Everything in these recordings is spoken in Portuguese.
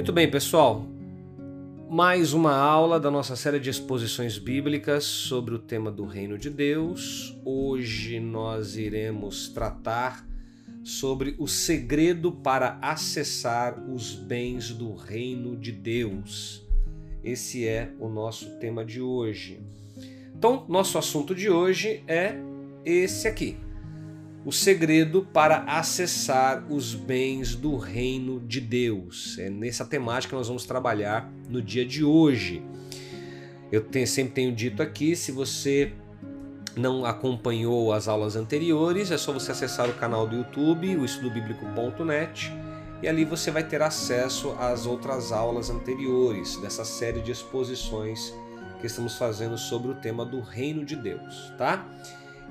Muito bem, pessoal. Mais uma aula da nossa série de exposições bíblicas sobre o tema do Reino de Deus. Hoje nós iremos tratar sobre o segredo para acessar os bens do Reino de Deus. Esse é o nosso tema de hoje. Então, nosso assunto de hoje é esse aqui o segredo para acessar os bens do reino de Deus. É nessa temática que nós vamos trabalhar no dia de hoje. Eu tenho, sempre tenho dito aqui, se você não acompanhou as aulas anteriores, é só você acessar o canal do YouTube, o estudobiblico.net, e ali você vai ter acesso às outras aulas anteriores dessa série de exposições que estamos fazendo sobre o tema do reino de Deus, tá?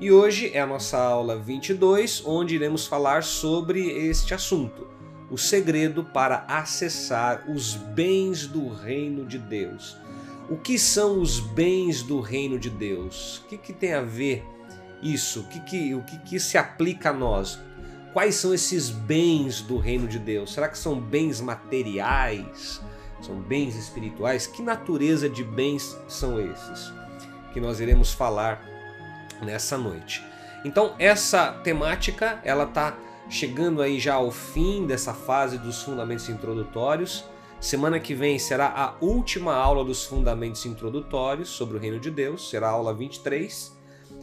E hoje é a nossa aula 22, onde iremos falar sobre este assunto: o segredo para acessar os bens do reino de Deus. O que são os bens do reino de Deus? O que, que tem a ver isso? O, que, que, o que, que se aplica a nós? Quais são esses bens do reino de Deus? Será que são bens materiais? São bens espirituais? Que natureza de bens são esses? Que nós iremos falar nessa noite. Então essa temática ela está chegando aí já ao fim dessa fase dos fundamentos introdutórios. Semana que vem será a última aula dos fundamentos introdutórios sobre o reino de Deus, será a aula 23.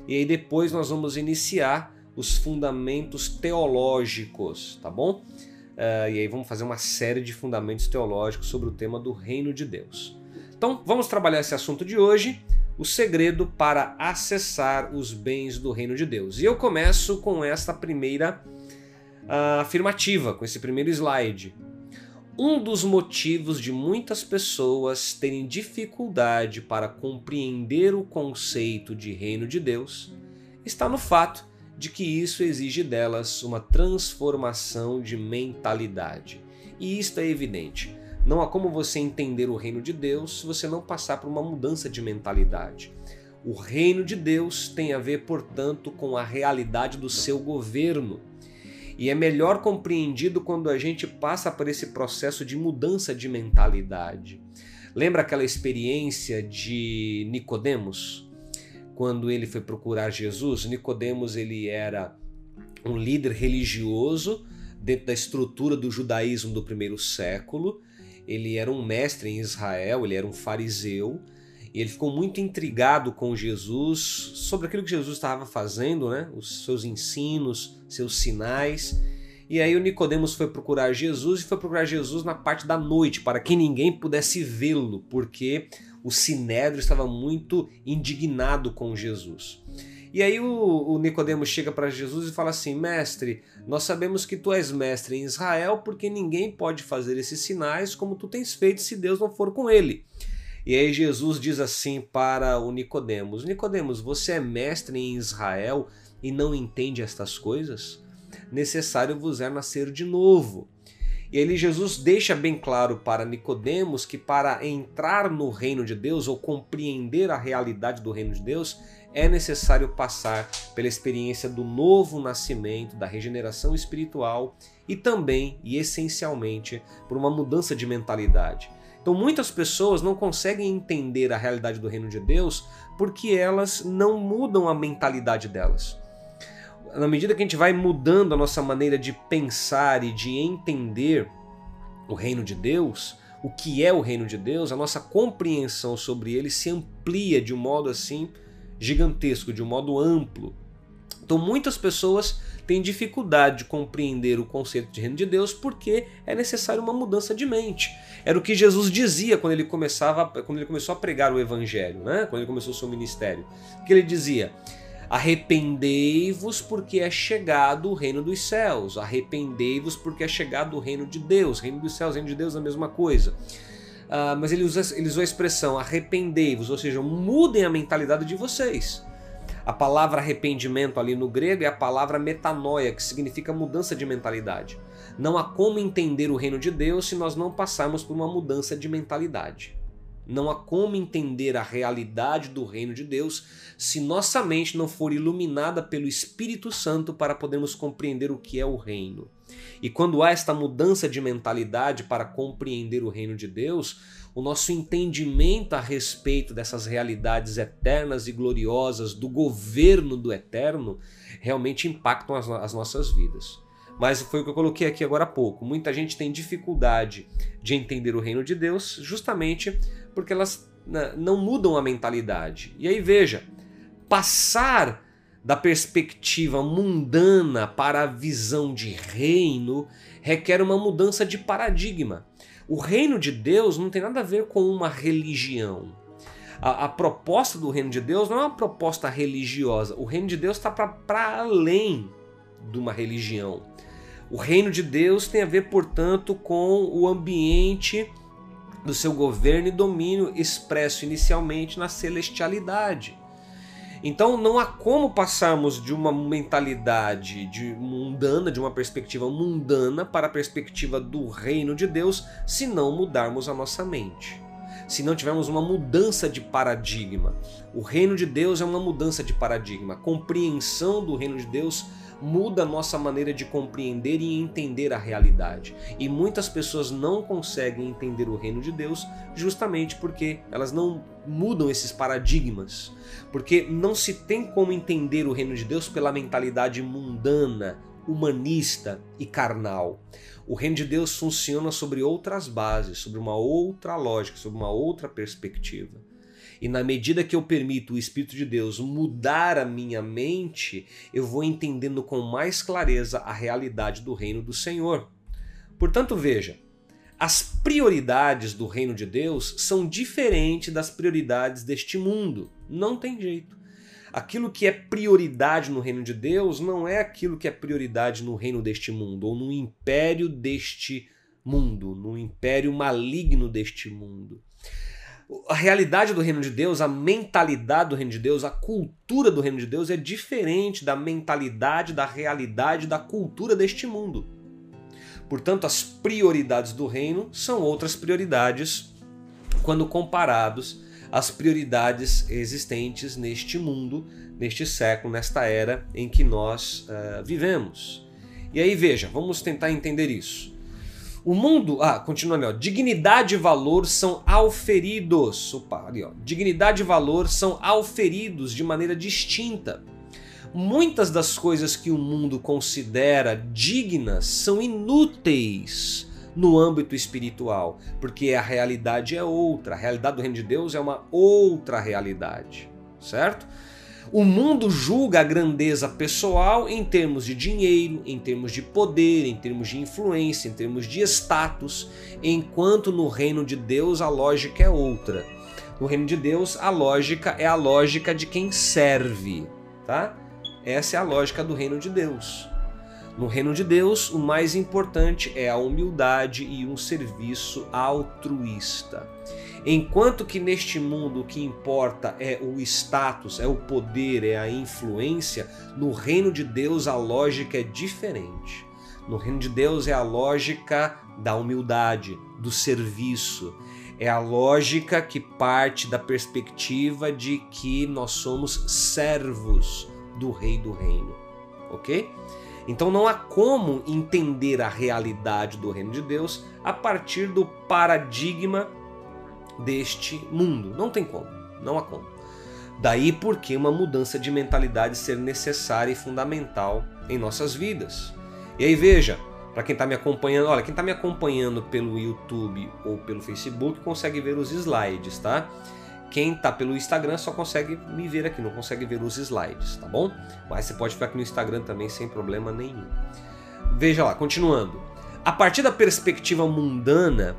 E aí depois nós vamos iniciar os fundamentos teológicos, tá bom? Uh, e aí vamos fazer uma série de fundamentos teológicos sobre o tema do reino de Deus. Então vamos trabalhar esse assunto de hoje o segredo para acessar os bens do reino de Deus. E eu começo com esta primeira uh, afirmativa, com esse primeiro slide. Um dos motivos de muitas pessoas terem dificuldade para compreender o conceito de reino de Deus está no fato de que isso exige delas uma transformação de mentalidade. E isto é evidente. Não há como você entender o reino de Deus se você não passar por uma mudança de mentalidade. O reino de Deus tem a ver, portanto, com a realidade do seu governo. E é melhor compreendido quando a gente passa por esse processo de mudança de mentalidade. Lembra aquela experiência de Nicodemos? Quando ele foi procurar Jesus, Nicodemos ele era um líder religioso dentro da estrutura do judaísmo do primeiro século ele era um mestre em Israel, ele era um fariseu, e ele ficou muito intrigado com Jesus sobre aquilo que Jesus estava fazendo, né? Os seus ensinos, seus sinais. E aí o Nicodemos foi procurar Jesus e foi procurar Jesus na parte da noite, para que ninguém pudesse vê-lo, porque o sinédrio estava muito indignado com Jesus. E aí o, o Nicodemos chega para Jesus e fala assim: Mestre, nós sabemos que tu és mestre em Israel, porque ninguém pode fazer esses sinais como tu tens feito se Deus não for com ele. E aí Jesus diz assim para o Nicodemos: Nicodemos, você é mestre em Israel e não entende estas coisas? Necessário vos é nascer de novo. E ele Jesus deixa bem claro para Nicodemos que para entrar no reino de Deus ou compreender a realidade do reino de Deus, é necessário passar pela experiência do novo nascimento, da regeneração espiritual e também e essencialmente por uma mudança de mentalidade. Então muitas pessoas não conseguem entender a realidade do reino de Deus porque elas não mudam a mentalidade delas. Na medida que a gente vai mudando a nossa maneira de pensar e de entender o reino de Deus, o que é o reino de Deus, a nossa compreensão sobre ele se amplia de um modo assim gigantesco, de um modo amplo. Então muitas pessoas têm dificuldade de compreender o conceito de reino de Deus porque é necessário uma mudança de mente. Era o que Jesus dizia quando ele começava, quando ele começou a pregar o evangelho, né? Quando ele começou o seu ministério. Que ele dizia: Arrependei-vos porque é chegado o reino dos céus. Arrependei-vos porque é chegado o reino de Deus. Reino dos céus, reino de Deus é a mesma coisa. Uh, mas ele, usa, ele usou a expressão arrependei-vos, ou seja, mudem a mentalidade de vocês. A palavra arrependimento ali no grego é a palavra metanoia, que significa mudança de mentalidade. Não há como entender o reino de Deus se nós não passarmos por uma mudança de mentalidade. Não há como entender a realidade do reino de Deus se nossa mente não for iluminada pelo Espírito Santo para podermos compreender o que é o reino. E quando há esta mudança de mentalidade para compreender o reino de Deus, o nosso entendimento a respeito dessas realidades eternas e gloriosas do governo do eterno realmente impactam as, as nossas vidas. Mas foi o que eu coloquei aqui agora há pouco. Muita gente tem dificuldade de entender o reino de Deus justamente porque elas né, não mudam a mentalidade. E aí veja, passar da perspectiva mundana para a visão de reino requer uma mudança de paradigma. O reino de Deus não tem nada a ver com uma religião. A, a proposta do reino de Deus não é uma proposta religiosa. O reino de Deus está para além de uma religião. O reino de Deus tem a ver, portanto, com o ambiente do seu governo e domínio expresso inicialmente na celestialidade. Então não há como passarmos de uma mentalidade de mundana, de uma perspectiva mundana para a perspectiva do reino de Deus, se não mudarmos a nossa mente. Se não tivermos uma mudança de paradigma. O reino de Deus é uma mudança de paradigma. A compreensão do reino de Deus muda a nossa maneira de compreender e entender a realidade. E muitas pessoas não conseguem entender o reino de Deus justamente porque elas não mudam esses paradigmas. Porque não se tem como entender o reino de Deus pela mentalidade mundana, humanista e carnal. O reino de Deus funciona sobre outras bases, sobre uma outra lógica, sobre uma outra perspectiva. E na medida que eu permito o Espírito de Deus mudar a minha mente, eu vou entendendo com mais clareza a realidade do reino do Senhor. Portanto, veja, as prioridades do reino de Deus são diferentes das prioridades deste mundo. Não tem jeito. Aquilo que é prioridade no reino de Deus não é aquilo que é prioridade no reino deste mundo, ou no império deste mundo, no império maligno deste mundo a realidade do reino de Deus, a mentalidade do reino de Deus, a cultura do reino de Deus é diferente da mentalidade, da realidade, da cultura deste mundo. Portanto, as prioridades do reino são outras prioridades quando comparados às prioridades existentes neste mundo, neste século, nesta era em que nós uh, vivemos. E aí veja, vamos tentar entender isso. O mundo, ah, continuando, ó, dignidade e valor são auferidos. Opa, ali, ó. Dignidade e valor são auferidos de maneira distinta. Muitas das coisas que o mundo considera dignas são inúteis no âmbito espiritual, porque a realidade é outra. A realidade do reino de Deus é uma outra realidade, certo? O mundo julga a grandeza pessoal em termos de dinheiro, em termos de poder, em termos de influência, em termos de status, enquanto no reino de Deus a lógica é outra. No reino de Deus a lógica é a lógica de quem serve, tá? Essa é a lógica do reino de Deus. No reino de Deus, o mais importante é a humildade e um serviço altruísta. Enquanto que neste mundo o que importa é o status, é o poder, é a influência, no reino de Deus a lógica é diferente. No reino de Deus é a lógica da humildade, do serviço. É a lógica que parte da perspectiva de que nós somos servos do Rei do Reino. Ok? Então não há como entender a realidade do reino de Deus a partir do paradigma deste mundo. Não tem como, não há como. Daí porque uma mudança de mentalidade ser necessária e fundamental em nossas vidas. E aí veja, para quem está me acompanhando, olha, quem está me acompanhando pelo YouTube ou pelo Facebook consegue ver os slides, tá? Quem está pelo Instagram só consegue me ver aqui, não consegue ver os slides, tá bom? Mas você pode ficar aqui no Instagram também sem problema nenhum. Veja lá, continuando. A partir da perspectiva mundana,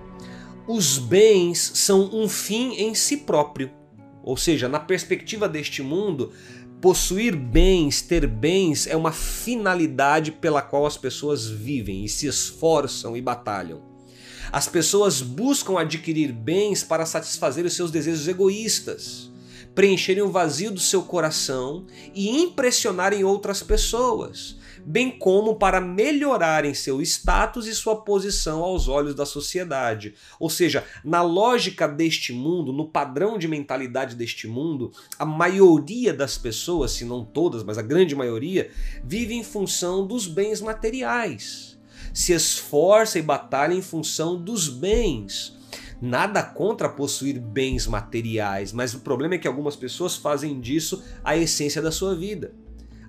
os bens são um fim em si próprio. Ou seja, na perspectiva deste mundo, possuir bens, ter bens é uma finalidade pela qual as pessoas vivem e se esforçam e batalham. As pessoas buscam adquirir bens para satisfazer os seus desejos egoístas, preencherem o vazio do seu coração e impressionarem outras pessoas bem como para melhorarem seu status e sua posição aos olhos da sociedade. Ou seja, na lógica deste mundo, no padrão de mentalidade deste mundo, a maioria das pessoas, se não todas, mas a grande maioria, vive em função dos bens materiais. Se esforça e batalha em função dos bens Nada contra possuir bens materiais, mas o problema é que algumas pessoas fazem disso a essência da sua vida,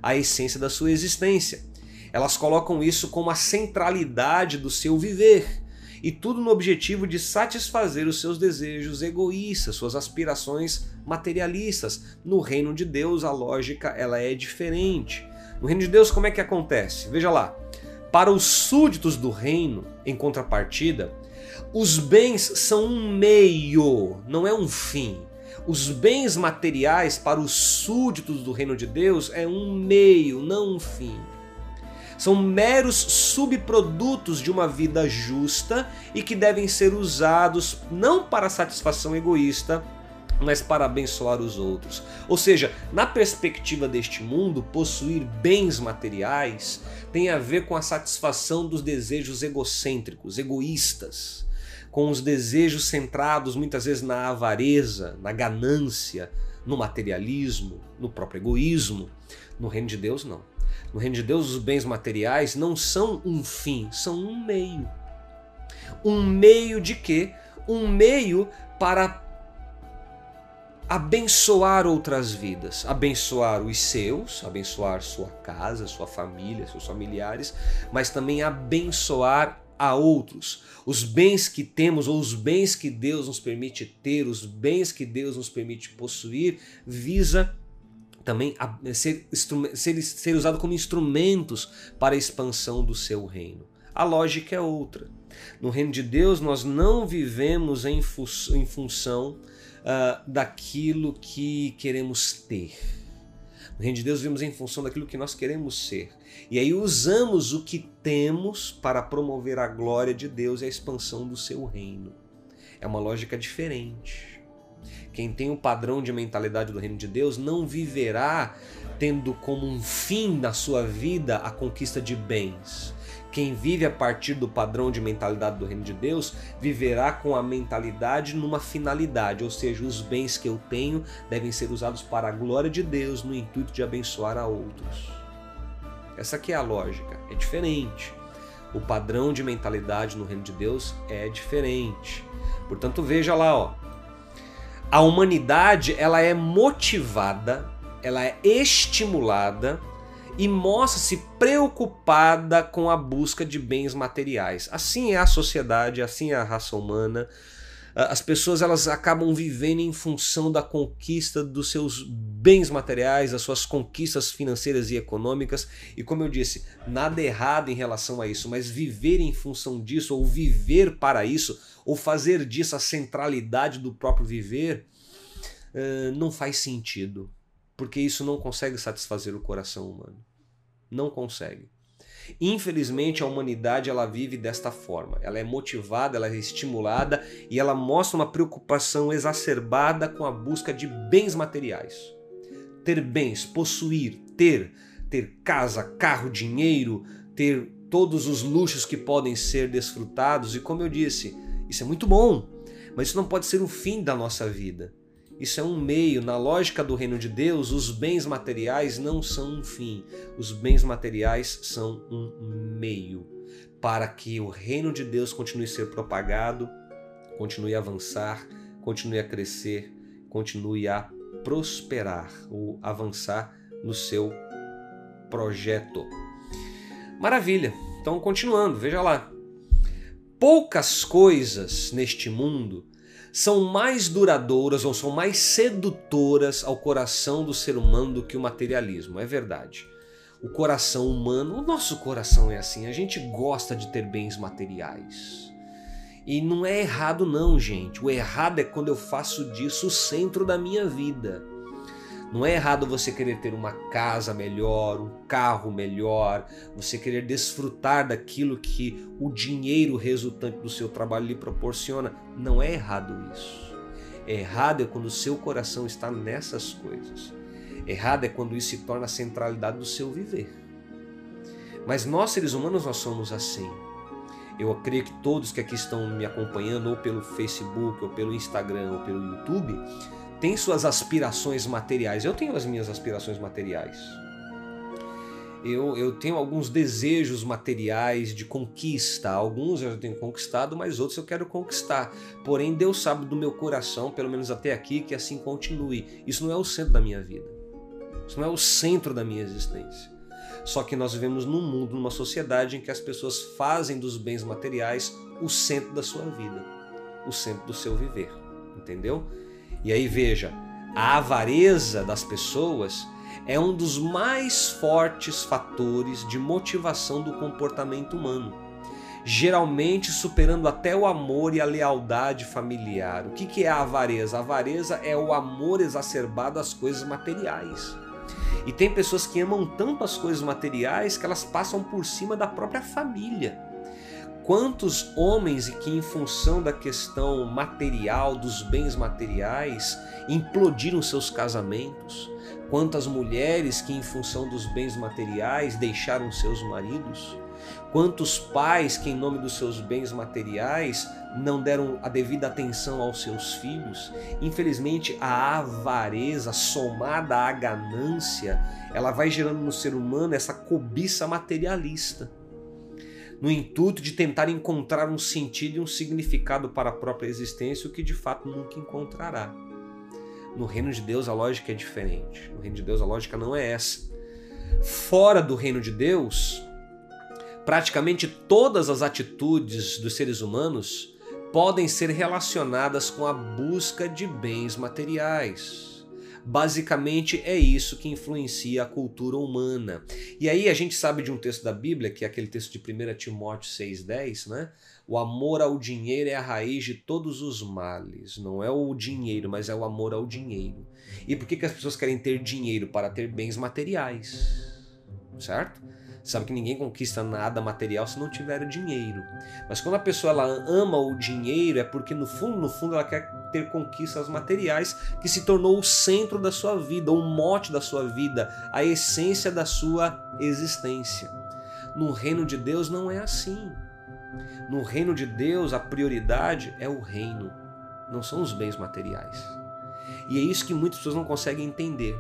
a essência da sua existência. Elas colocam isso como a centralidade do seu viver e tudo no objetivo de satisfazer os seus desejos egoístas, suas aspirações materialistas. No reino de Deus a lógica ela é diferente. No reino de Deus como é que acontece? Veja lá. Para os súditos do reino, em contrapartida, os bens são um meio, não é um fim. Os bens materiais para os súditos do reino de Deus é um meio, não um fim. São meros subprodutos de uma vida justa e que devem ser usados não para satisfação egoísta, mas para abençoar os outros. Ou seja, na perspectiva deste mundo, possuir bens materiais tem a ver com a satisfação dos desejos egocêntricos, egoístas com os desejos centrados muitas vezes na avareza, na ganância, no materialismo, no próprio egoísmo. No reino de Deus, não. No reino de Deus, os bens materiais não são um fim, são um meio. Um meio de quê? Um meio para abençoar outras vidas, abençoar os seus, abençoar sua casa, sua família, seus familiares, mas também abençoar a outros. Os bens que temos ou os bens que Deus nos permite ter, os bens que Deus nos permite possuir, visa também ser, ser, ser usado como instrumentos para a expansão do seu reino. A lógica é outra. No reino de Deus, nós não vivemos em, fu em função uh, daquilo que queremos ter. No reino de Deus, vivemos em função daquilo que nós queremos ser. E aí usamos o que temos para promover a glória de Deus e a expansão do seu reino. É uma lógica diferente. Quem tem o padrão de mentalidade do reino de Deus não viverá tendo como um fim na sua vida a conquista de bens. Quem vive a partir do padrão de mentalidade do reino de Deus viverá com a mentalidade numa finalidade, ou seja, os bens que eu tenho devem ser usados para a glória de Deus no intuito de abençoar a outros. Essa aqui é a lógica, é diferente. O padrão de mentalidade no reino de Deus é diferente. Portanto, veja lá, ó. A humanidade, ela é motivada, ela é estimulada e mostra-se preocupada com a busca de bens materiais. Assim é a sociedade, assim é a raça humana. Ah, as pessoas elas acabam vivendo em função da conquista dos seus bens materiais, das suas conquistas financeiras e econômicas. E como eu disse, nada errado em relação a isso, mas viver em função disso, ou viver para isso, ou fazer disso a centralidade do próprio viver, uh, não faz sentido. Porque isso não consegue satisfazer o coração humano. Não consegue. Infelizmente, a humanidade ela vive desta forma. Ela é motivada, ela é estimulada e ela mostra uma preocupação exacerbada com a busca de bens materiais. Ter bens, possuir, ter, ter casa, carro, dinheiro, ter todos os luxos que podem ser desfrutados e como eu disse, isso é muito bom, mas isso não pode ser o fim da nossa vida. Isso é um meio. Na lógica do reino de Deus, os bens materiais não são um fim. Os bens materiais são um meio para que o reino de Deus continue a ser propagado, continue a avançar, continue a crescer, continue a prosperar ou avançar no seu projeto. Maravilha. Então, continuando, veja lá. Poucas coisas neste mundo são mais duradouras ou são mais sedutoras ao coração do ser humano do que o materialismo. É verdade. O coração humano, o nosso coração é assim, a gente gosta de ter bens materiais. E não é errado não, gente. O errado é quando eu faço disso o centro da minha vida. Não é errado você querer ter uma casa melhor, um carro melhor, você querer desfrutar daquilo que o dinheiro resultante do seu trabalho lhe proporciona. Não é errado isso. É errado é quando o seu coração está nessas coisas. Errado é quando isso se torna a centralidade do seu viver. Mas nós seres humanos nós somos assim. Eu creio que todos que aqui estão me acompanhando, ou pelo Facebook, ou pelo Instagram, ou pelo YouTube, têm suas aspirações materiais. Eu tenho as minhas aspirações materiais. Eu, eu tenho alguns desejos materiais de conquista. Alguns eu já tenho conquistado, mas outros eu quero conquistar. Porém, Deus sabe do meu coração, pelo menos até aqui, que assim continue. Isso não é o centro da minha vida. Isso não é o centro da minha existência. Só que nós vivemos num mundo, numa sociedade em que as pessoas fazem dos bens materiais o centro da sua vida, o centro do seu viver, entendeu? E aí veja, a avareza das pessoas é um dos mais fortes fatores de motivação do comportamento humano, geralmente superando até o amor e a lealdade familiar. O que é a avareza? A avareza é o amor exacerbado às coisas materiais. E tem pessoas que amam tanto as coisas materiais que elas passam por cima da própria família. Quantos homens que, em função da questão material, dos bens materiais, implodiram seus casamentos? Quantas mulheres que, em função dos bens materiais, deixaram seus maridos? Quantos pais que, em nome dos seus bens materiais, não deram a devida atenção aos seus filhos? Infelizmente, a avareza somada à ganância, ela vai gerando no ser humano essa cobiça materialista, no intuito de tentar encontrar um sentido e um significado para a própria existência, o que de fato nunca encontrará. No reino de Deus a lógica é diferente. No reino de Deus a lógica não é essa. Fora do reino de Deus, praticamente todas as atitudes dos seres humanos podem ser relacionadas com a busca de bens materiais. Basicamente é isso que influencia a cultura humana. E aí a gente sabe de um texto da Bíblia, que é aquele texto de 1 Timóteo 6,10, né? O amor ao dinheiro é a raiz de todos os males. Não é o dinheiro, mas é o amor ao dinheiro. E por que, que as pessoas querem ter dinheiro? Para ter bens materiais. Certo? Sabe que ninguém conquista nada material se não tiver dinheiro. Mas quando a pessoa ela ama o dinheiro é porque no fundo, no fundo ela quer ter conquistas materiais que se tornou o centro da sua vida, o mote da sua vida, a essência da sua existência. No reino de Deus não é assim. No reino de Deus a prioridade é o reino, não são os bens materiais. E é isso que muitas pessoas não conseguem entender.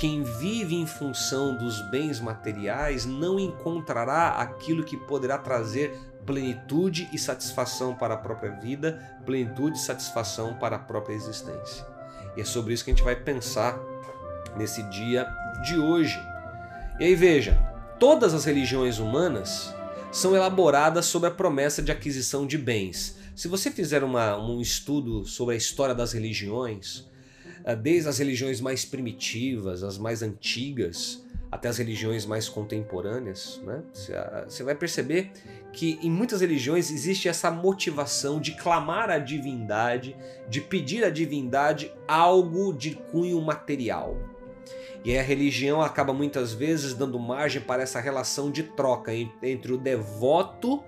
Quem vive em função dos bens materiais não encontrará aquilo que poderá trazer plenitude e satisfação para a própria vida, plenitude e satisfação para a própria existência. E é sobre isso que a gente vai pensar nesse dia de hoje. E aí veja, todas as religiões humanas são elaboradas sob a promessa de aquisição de bens. Se você fizer uma, um estudo sobre a história das religiões, desde as religiões mais primitivas, as mais antigas, até as religiões mais contemporâneas, né? Ah, você vai perceber que em muitas religiões existe essa motivação de clamar a divindade, de pedir à divindade algo de cunho material. E a religião acaba muitas vezes dando margem para essa relação de troca entre o devoto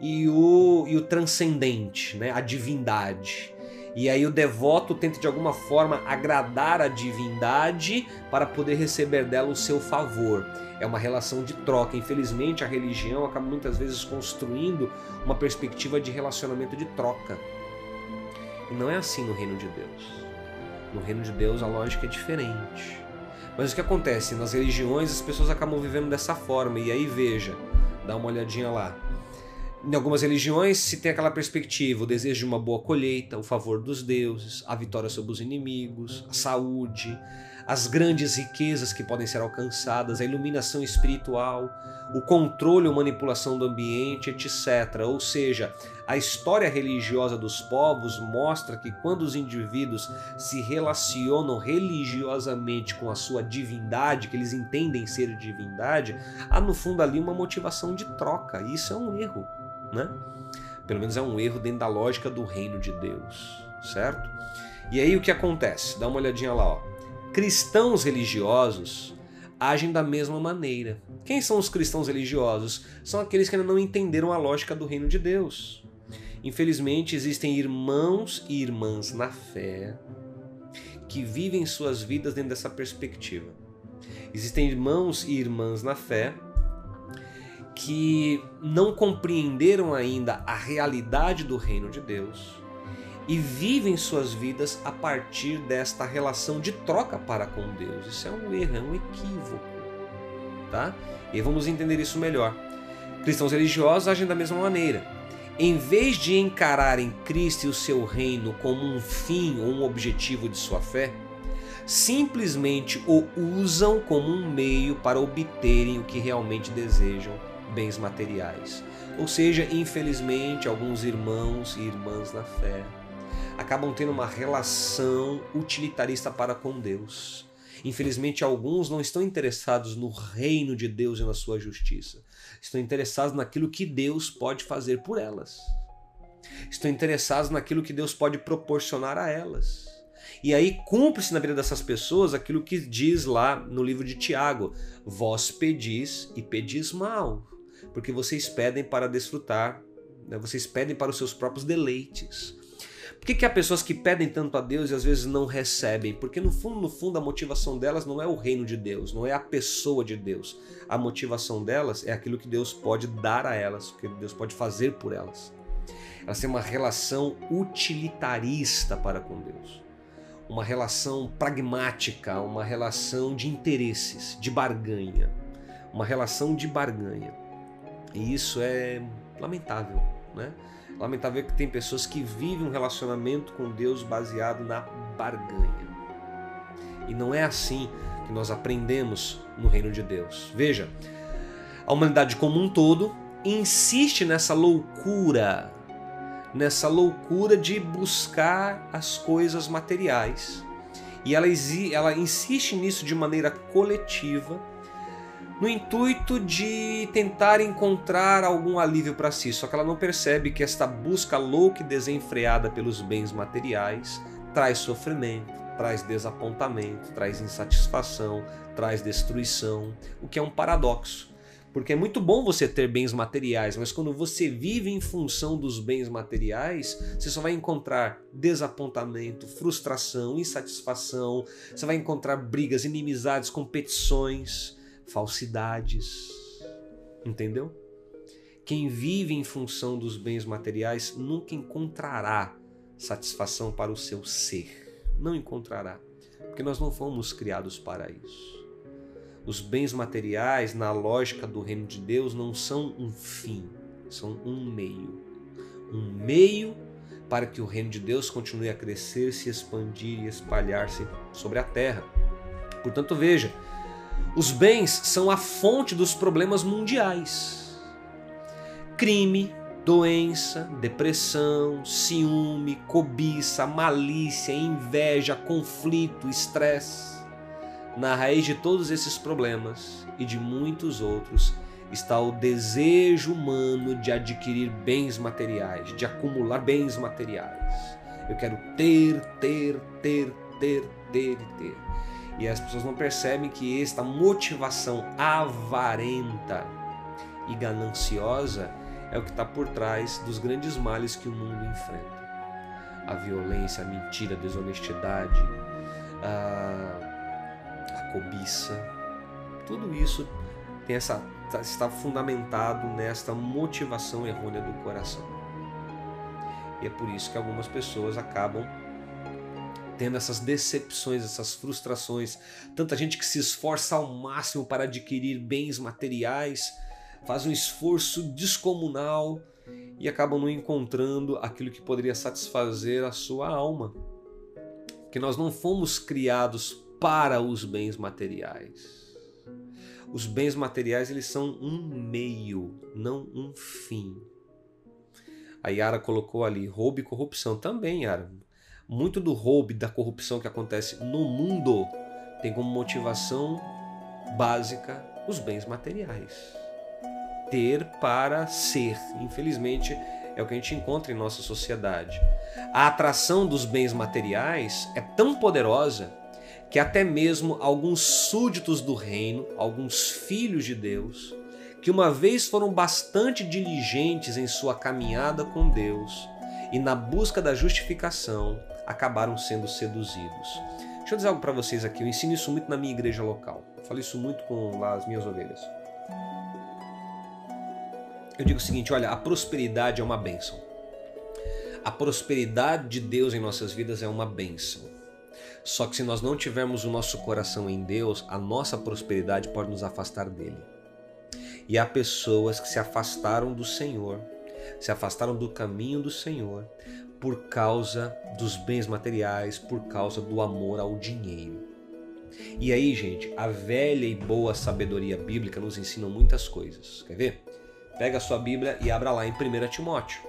e o, e o transcendente, né? a divindade. E aí o devoto tenta de alguma forma agradar a divindade para poder receber dela o seu favor. É uma relação de troca. Infelizmente, a religião acaba muitas vezes construindo uma perspectiva de relacionamento de troca. E não é assim no reino de Deus. No reino de Deus a lógica é diferente. Mas o que acontece? Nas religiões as pessoas acabam vivendo dessa forma. E aí veja, dá uma olhadinha lá. Em algumas religiões se tem aquela perspectiva, o desejo de uma boa colheita, o favor dos deuses, a vitória sobre os inimigos, a saúde, as grandes riquezas que podem ser alcançadas, a iluminação espiritual, o controle ou manipulação do ambiente, etc. Ou seja, a história religiosa dos povos mostra que quando os indivíduos se relacionam religiosamente com a sua divindade, que eles entendem ser divindade, há no fundo ali uma motivação de troca. E isso é um erro né? Pelo menos é um erro dentro da lógica do reino de Deus, certo? E aí o que acontece? Dá uma olhadinha lá, ó. Cristãos religiosos agem da mesma maneira. Quem são os cristãos religiosos? São aqueles que ainda não entenderam a lógica do reino de Deus. Infelizmente, existem irmãos e irmãs na fé que vivem suas vidas dentro dessa perspectiva. Existem irmãos e irmãs na fé que não compreenderam ainda a realidade do reino de Deus e vivem suas vidas a partir desta relação de troca para com Deus. Isso é um erro, é um equívoco, tá? E vamos entender isso melhor. Cristãos religiosos agem da mesma maneira. Em vez de encararem Cristo e o seu reino como um fim ou um objetivo de sua fé, simplesmente o usam como um meio para obterem o que realmente desejam, bens materiais. Ou seja, infelizmente, alguns irmãos e irmãs na fé acabam tendo uma relação utilitarista para com Deus. Infelizmente, alguns não estão interessados no reino de Deus e na sua justiça. Estão interessados naquilo que Deus pode fazer por elas. Estão interessados naquilo que Deus pode proporcionar a elas. E aí cumpre-se na vida dessas pessoas aquilo que diz lá no livro de Tiago: Vós pedis e pedis mal, porque vocês pedem para desfrutar, né? vocês pedem para os seus próprios deleites. Por que, que há pessoas que pedem tanto a Deus e às vezes não recebem? Porque no fundo, no fundo, a motivação delas não é o reino de Deus, não é a pessoa de Deus. A motivação delas é aquilo que Deus pode dar a elas, o que Deus pode fazer por elas. Elas têm uma relação utilitarista para com Deus uma relação pragmática, uma relação de interesses, de barganha, uma relação de barganha. E isso é lamentável, né? Lamentável que tem pessoas que vivem um relacionamento com Deus baseado na barganha. E não é assim que nós aprendemos no reino de Deus. Veja, a humanidade como um todo insiste nessa loucura nessa loucura de buscar as coisas materiais. E ela, ela insiste nisso de maneira coletiva, no intuito de tentar encontrar algum alívio para si. Só que ela não percebe que esta busca louca e desenfreada pelos bens materiais traz sofrimento, traz desapontamento, traz insatisfação, traz destruição, o que é um paradoxo. Porque é muito bom você ter bens materiais, mas quando você vive em função dos bens materiais, você só vai encontrar desapontamento, frustração, insatisfação, você vai encontrar brigas, inimizades, competições, falsidades. Entendeu? Quem vive em função dos bens materiais nunca encontrará satisfação para o seu ser. Não encontrará. Porque nós não fomos criados para isso. Os bens materiais, na lógica do reino de Deus, não são um fim, são um meio. Um meio para que o reino de Deus continue a crescer, se expandir e espalhar-se sobre a terra. Portanto, veja, os bens são a fonte dos problemas mundiais. Crime, doença, depressão, ciúme, cobiça, malícia, inveja, conflito, estresse na raiz de todos esses problemas e de muitos outros está o desejo humano de adquirir bens materiais, de acumular bens materiais. Eu quero ter, ter, ter, ter, ter e ter. E as pessoas não percebem que esta motivação avarenta e gananciosa é o que está por trás dos grandes males que o mundo enfrenta. A violência, a mentira, a desonestidade, a cobiça, tudo isso tem essa, tá, está fundamentado nesta motivação errônea do coração. E é por isso que algumas pessoas acabam tendo essas decepções, essas frustrações. Tanta gente que se esforça ao máximo para adquirir bens materiais, faz um esforço descomunal e acabam não encontrando aquilo que poderia satisfazer a sua alma. Que nós não fomos criados para os bens materiais. Os bens materiais eles são um meio, não um fim. A Yara colocou ali roubo e corrupção também, Yara. Muito do roubo e da corrupção que acontece no mundo tem como motivação básica os bens materiais. Ter para ser. Infelizmente, é o que a gente encontra em nossa sociedade. A atração dos bens materiais é tão poderosa que até mesmo alguns súditos do reino, alguns filhos de Deus, que uma vez foram bastante diligentes em sua caminhada com Deus e na busca da justificação, acabaram sendo seduzidos. Deixa eu dizer algo para vocês aqui, eu ensino isso muito na minha igreja local. Eu falo isso muito com lá as minhas ovelhas. eu digo o seguinte: olha, a prosperidade é uma bênção. A prosperidade de Deus em nossas vidas é uma bênção. Só que se nós não tivermos o nosso coração em Deus, a nossa prosperidade pode nos afastar dele. E há pessoas que se afastaram do Senhor, se afastaram do caminho do Senhor por causa dos bens materiais, por causa do amor ao dinheiro. E aí, gente, a velha e boa sabedoria bíblica nos ensina muitas coisas. Quer ver? Pega a sua Bíblia e abra lá em 1 Timóteo.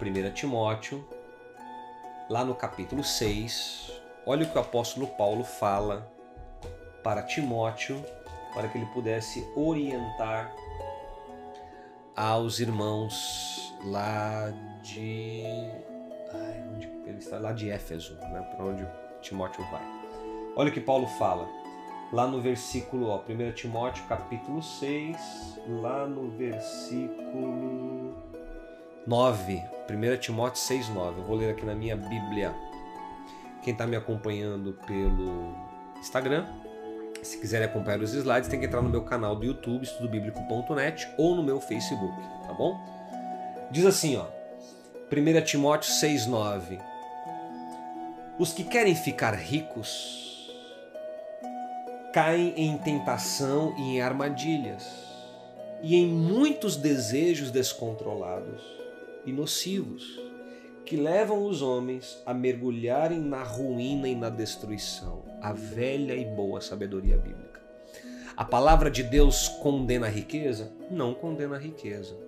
1 Timóteo, lá no capítulo 6, olha o que o apóstolo Paulo fala para Timóteo, para que ele pudesse orientar aos irmãos lá de. Ai, onde ele está? Lá de Éfeso, né? para onde Timóteo vai. Olha o que Paulo fala lá no versículo, ó, 1 Timóteo capítulo 6, lá no versículo 9. 1 Timóteo 6, 9. Eu vou ler aqui na minha Bíblia. Quem está me acompanhando pelo Instagram, se quiser acompanhar os slides, tem que entrar no meu canal do YouTube, estudobiblico.net, ou no meu Facebook, tá bom? Diz assim, ó, 1 Timóteo 6, 9. Os que querem ficar ricos caem em tentação e em armadilhas, e em muitos desejos descontrolados e nocivos, que levam os homens a mergulharem na ruína e na destruição, a velha e boa sabedoria bíblica. A palavra de Deus condena a riqueza? Não condena a riqueza.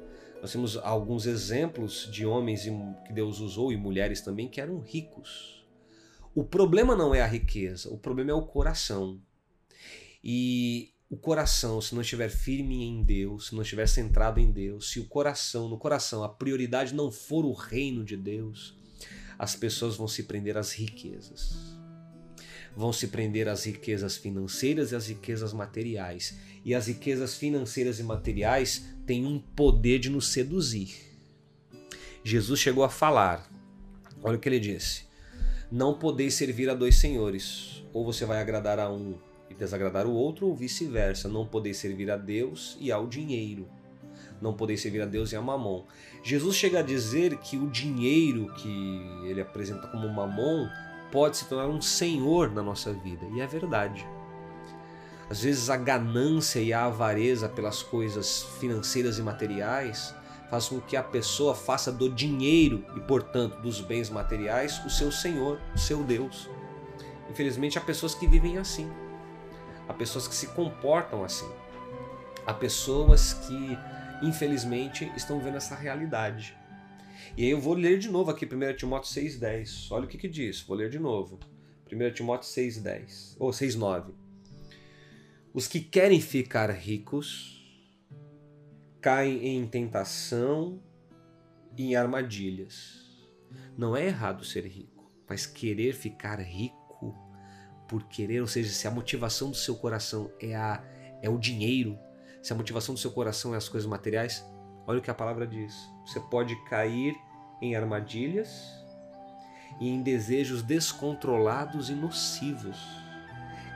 Nós temos alguns exemplos de homens que Deus usou e mulheres também que eram ricos. O problema não é a riqueza, o problema é o coração. E o coração, se não estiver firme em Deus, se não estiver centrado em Deus, se o coração, no coração, a prioridade não for o reino de Deus, as pessoas vão se prender às riquezas. Vão se prender às riquezas financeiras e às riquezas materiais. E as riquezas financeiras e materiais têm um poder de nos seduzir. Jesus chegou a falar, olha o que ele disse: Não podeis servir a dois senhores, ou você vai agradar a um e desagradar o outro, ou vice-versa, não poder servir a Deus e ao dinheiro, não poder servir a Deus e a mamon. Jesus chega a dizer que o dinheiro que ele apresenta como mamon pode se tornar um senhor na nossa vida, e é verdade. Às vezes a ganância e a avareza pelas coisas financeiras e materiais faz com que a pessoa faça do dinheiro e, portanto, dos bens materiais o seu senhor, o seu Deus. Infelizmente há pessoas que vivem assim. Há pessoas que se comportam assim. Há pessoas que, infelizmente, estão vendo essa realidade. E aí eu vou ler de novo aqui 1 Timóteo 6,10. Olha o que, que diz. Vou ler de novo. 1 Timóteo 6,10. Ou 6,9. Os que querem ficar ricos caem em tentação e em armadilhas. Não é errado ser rico, mas querer ficar rico por querer, ou seja, se a motivação do seu coração é, a, é o dinheiro, se a motivação do seu coração é as coisas materiais, olha o que a palavra diz. Você pode cair em armadilhas e em desejos descontrolados e nocivos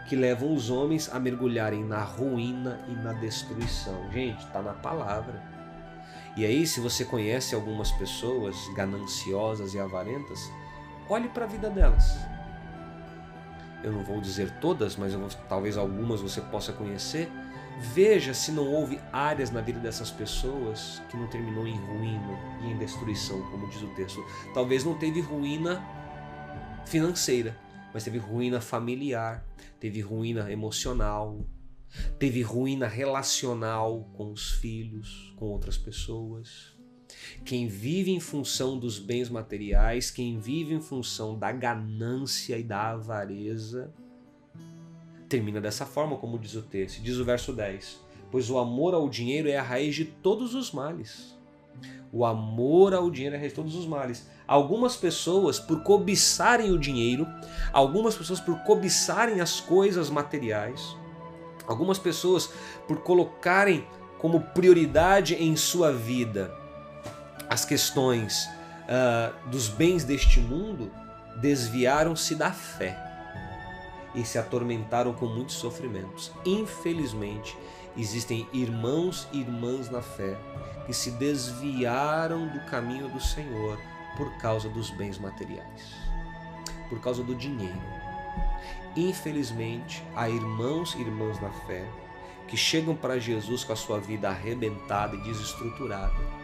que levam os homens a mergulharem na ruína e na destruição. Gente, está na palavra. E aí, se você conhece algumas pessoas gananciosas e avarentas, olhe para a vida delas eu não vou dizer todas, mas vou, talvez algumas você possa conhecer. Veja se não houve áreas na vida dessas pessoas que não terminou em ruína e em destruição, como diz o texto. Talvez não teve ruína financeira, mas teve ruína familiar, teve ruína emocional, teve ruína relacional com os filhos, com outras pessoas. Quem vive em função dos bens materiais, quem vive em função da ganância e da avareza, termina dessa forma, como diz o texto. Diz o verso 10: Pois o amor ao dinheiro é a raiz de todos os males. O amor ao dinheiro é a raiz de todos os males. Algumas pessoas, por cobiçarem o dinheiro, algumas pessoas, por cobiçarem as coisas materiais, algumas pessoas, por colocarem como prioridade em sua vida as questões uh, dos bens deste mundo, desviaram-se da fé e se atormentaram com muitos sofrimentos. Infelizmente, Existem irmãos e irmãs na fé que se desviaram do caminho do Senhor por causa dos bens materiais, por causa do dinheiro. Infelizmente, há irmãos e irmãs na fé que chegam para Jesus com a sua vida arrebentada e desestruturada.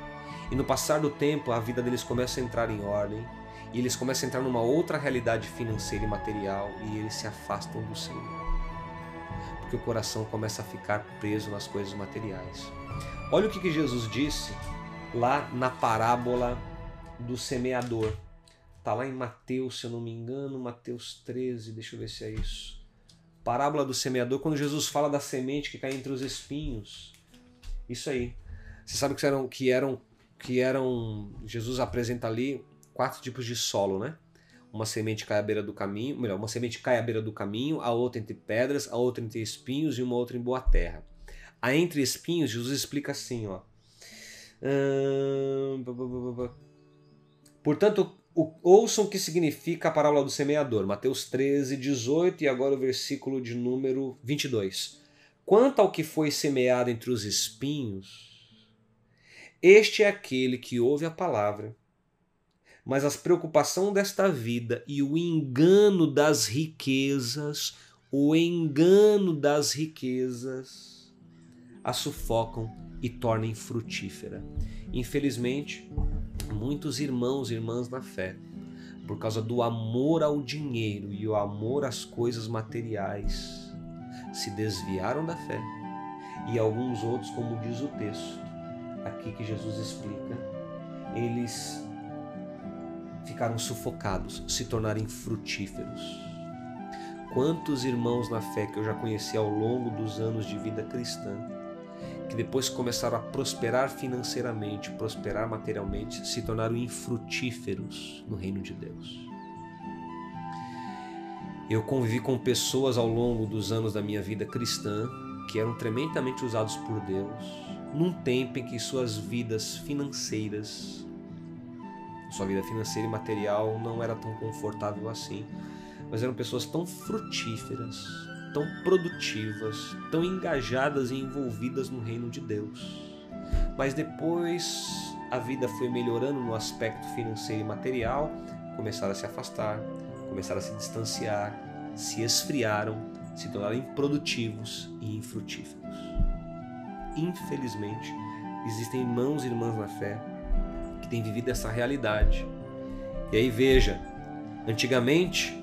E no passar do tempo, a vida deles começa a entrar em ordem, e eles começam a entrar numa outra realidade financeira e material, e eles se afastam do Senhor porque o coração começa a ficar preso nas coisas materiais. Olha o que, que Jesus disse lá na parábola do semeador. Está lá em Mateus, se eu não me engano, Mateus 13, deixa eu ver se é isso. Parábola do semeador, quando Jesus fala da semente que cai entre os espinhos. Isso aí. Você sabe que eram, que eram, que eram. Jesus apresenta ali quatro tipos de solo, né? uma semente cai à beira do caminho, melhor, uma semente cai à beira do caminho, a outra entre pedras, a outra entre espinhos e uma outra em boa terra. A entre espinhos, Jesus explica assim, ó. Portanto, ouçam o que significa a parábola do semeador. Mateus 13, 18 e agora o versículo de número 22. Quanto ao que foi semeado entre os espinhos, este é aquele que ouve a palavra mas a preocupação desta vida e o engano das riquezas, o engano das riquezas, a sufocam e tornem frutífera. Infelizmente, muitos irmãos e irmãs na fé, por causa do amor ao dinheiro e o amor às coisas materiais, se desviaram da fé. E alguns outros, como diz o texto, aqui que Jesus explica, eles ficaram sufocados, se tornarem frutíferos. Quantos irmãos na fé que eu já conheci ao longo dos anos de vida cristã, que depois começaram a prosperar financeiramente, prosperar materialmente, se tornaram infrutíferos no reino de Deus. Eu convivi com pessoas ao longo dos anos da minha vida cristã que eram tremendamente usados por Deus, num tempo em que suas vidas financeiras sua vida financeira e material não era tão confortável assim, mas eram pessoas tão frutíferas, tão produtivas, tão engajadas e envolvidas no reino de Deus. Mas depois a vida foi melhorando no aspecto financeiro e material, começaram a se afastar, começaram a se distanciar, se esfriaram, se tornaram improdutivos e infrutíferos. Infelizmente, existem irmãos e irmãs na fé que tem vivido essa realidade. E aí veja, antigamente,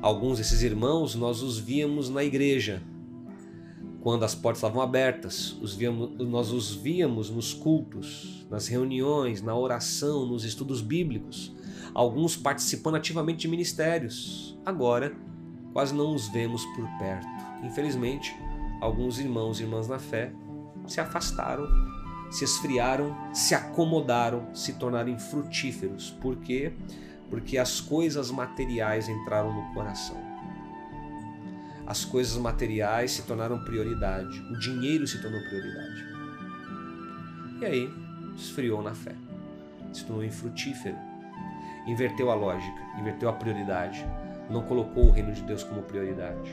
alguns desses irmãos nós os víamos na igreja, quando as portas estavam abertas, os víamos, nós os víamos nos cultos, nas reuniões, na oração, nos estudos bíblicos, alguns participando ativamente de ministérios. Agora, quase não os vemos por perto. Infelizmente, alguns irmãos e irmãs na fé se afastaram se esfriaram, se acomodaram, se tornaram infrutíferos. Por quê? Porque as coisas materiais entraram no coração. As coisas materiais se tornaram prioridade, o dinheiro se tornou prioridade. E aí, esfriou na fé, se tornou infrutífero, inverteu a lógica, inverteu a prioridade, não colocou o reino de Deus como prioridade.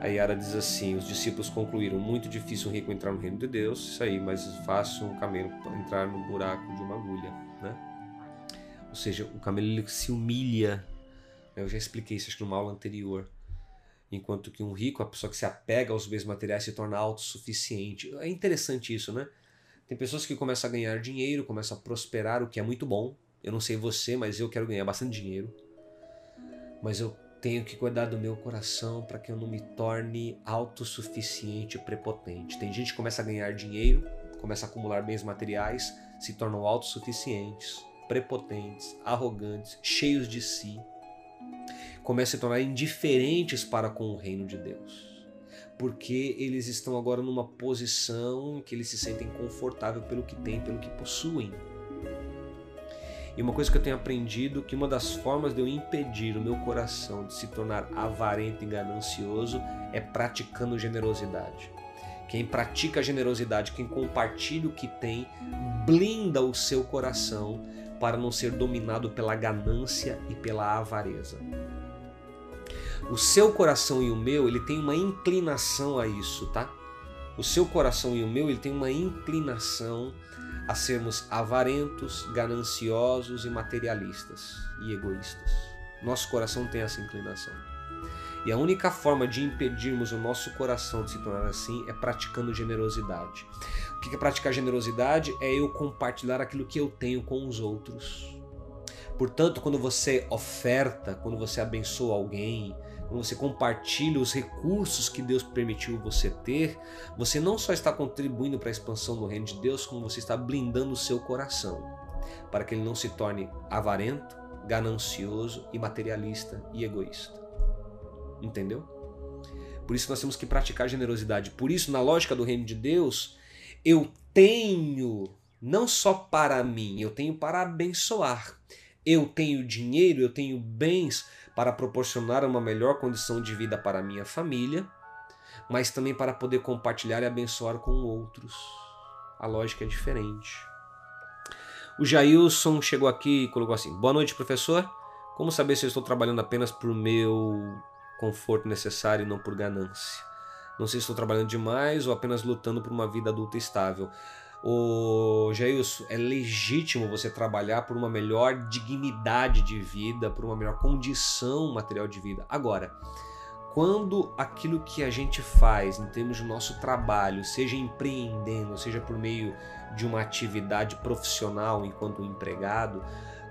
A Yara diz assim: os discípulos concluíram: muito difícil um rico entrar no reino de Deus, isso aí, mas fácil um camelo entrar no buraco de uma agulha, né? Ou seja, o camelo se humilha. Eu já expliquei isso acho que numa aula anterior. Enquanto que um rico, a pessoa que se apega aos bens materiais, se torna autossuficiente. É interessante isso, né? Tem pessoas que começam a ganhar dinheiro, começam a prosperar, o que é muito bom. Eu não sei você, mas eu quero ganhar bastante dinheiro. Mas eu tenho que cuidar do meu coração para que eu não me torne autossuficiente e prepotente. Tem gente que começa a ganhar dinheiro, começa a acumular bens materiais, se tornam autossuficientes, prepotentes, arrogantes, cheios de si, começam a se tornar indiferentes para com o reino de Deus. Porque eles estão agora numa posição que eles se sentem confortáveis pelo que têm, pelo que possuem. E uma coisa que eu tenho aprendido que uma das formas de eu impedir o meu coração de se tornar avarento e ganancioso é praticando generosidade. Quem pratica generosidade, quem compartilha o que tem, blinda o seu coração para não ser dominado pela ganância e pela avareza. O seu coração e o meu, ele tem uma inclinação a isso, tá? O seu coração e o meu, ele tem uma inclinação a sermos avarentos, gananciosos e materialistas e egoístas. Nosso coração tem essa inclinação. E a única forma de impedirmos o nosso coração de se tornar assim é praticando generosidade. O que é praticar generosidade? É eu compartilhar aquilo que eu tenho com os outros. Portanto, quando você oferta, quando você abençoa alguém, você compartilha os recursos que Deus permitiu você ter, você não só está contribuindo para a expansão do reino de Deus, como você está blindando o seu coração, para que ele não se torne avarento, ganancioso e materialista e egoísta. Entendeu? Por isso nós temos que praticar generosidade. Por isso, na lógica do reino de Deus, eu tenho não só para mim, eu tenho para abençoar. Eu tenho dinheiro, eu tenho bens para proporcionar uma melhor condição de vida para minha família, mas também para poder compartilhar e abençoar com outros. A lógica é diferente. O Jailson chegou aqui e colocou assim: Boa noite, professor. Como saber se eu estou trabalhando apenas por meu conforto necessário e não por ganância. Não sei se estou trabalhando demais ou apenas lutando por uma vida adulta estável. O Jailson, é legítimo você trabalhar por uma melhor dignidade de vida, por uma melhor condição material de vida. Agora, quando aquilo que a gente faz em termos de nosso trabalho, seja empreendendo, seja por meio de uma atividade profissional enquanto empregado,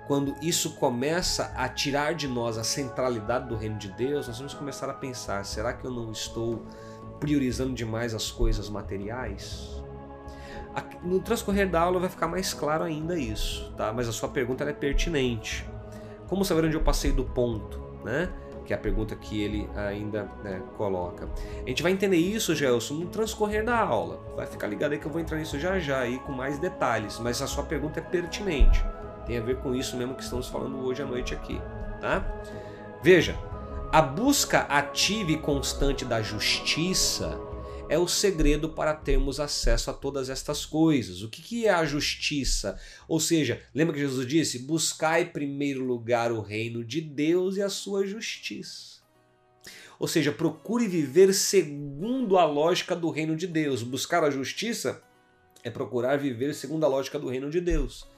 quando isso começa a tirar de nós a centralidade do reino de Deus, nós vamos começar a pensar: será que eu não estou priorizando demais as coisas materiais? No transcorrer da aula vai ficar mais claro ainda isso, tá? Mas a sua pergunta é pertinente. Como saber onde eu passei do ponto, né? Que é a pergunta que ele ainda né, coloca. A gente vai entender isso, Gelson, no transcorrer da aula. Vai ficar ligado aí que eu vou entrar nisso já já aí com mais detalhes. Mas a sua pergunta é pertinente. Tem a ver com isso mesmo que estamos falando hoje à noite aqui, tá? Veja, a busca ativa e constante da justiça é o segredo para termos acesso a todas estas coisas. O que é a justiça? Ou seja, lembra que Jesus disse: buscai em primeiro lugar o reino de Deus e a sua justiça. Ou seja, procure viver segundo a lógica do reino de Deus. Buscar a justiça é procurar viver segundo a lógica do reino de Deus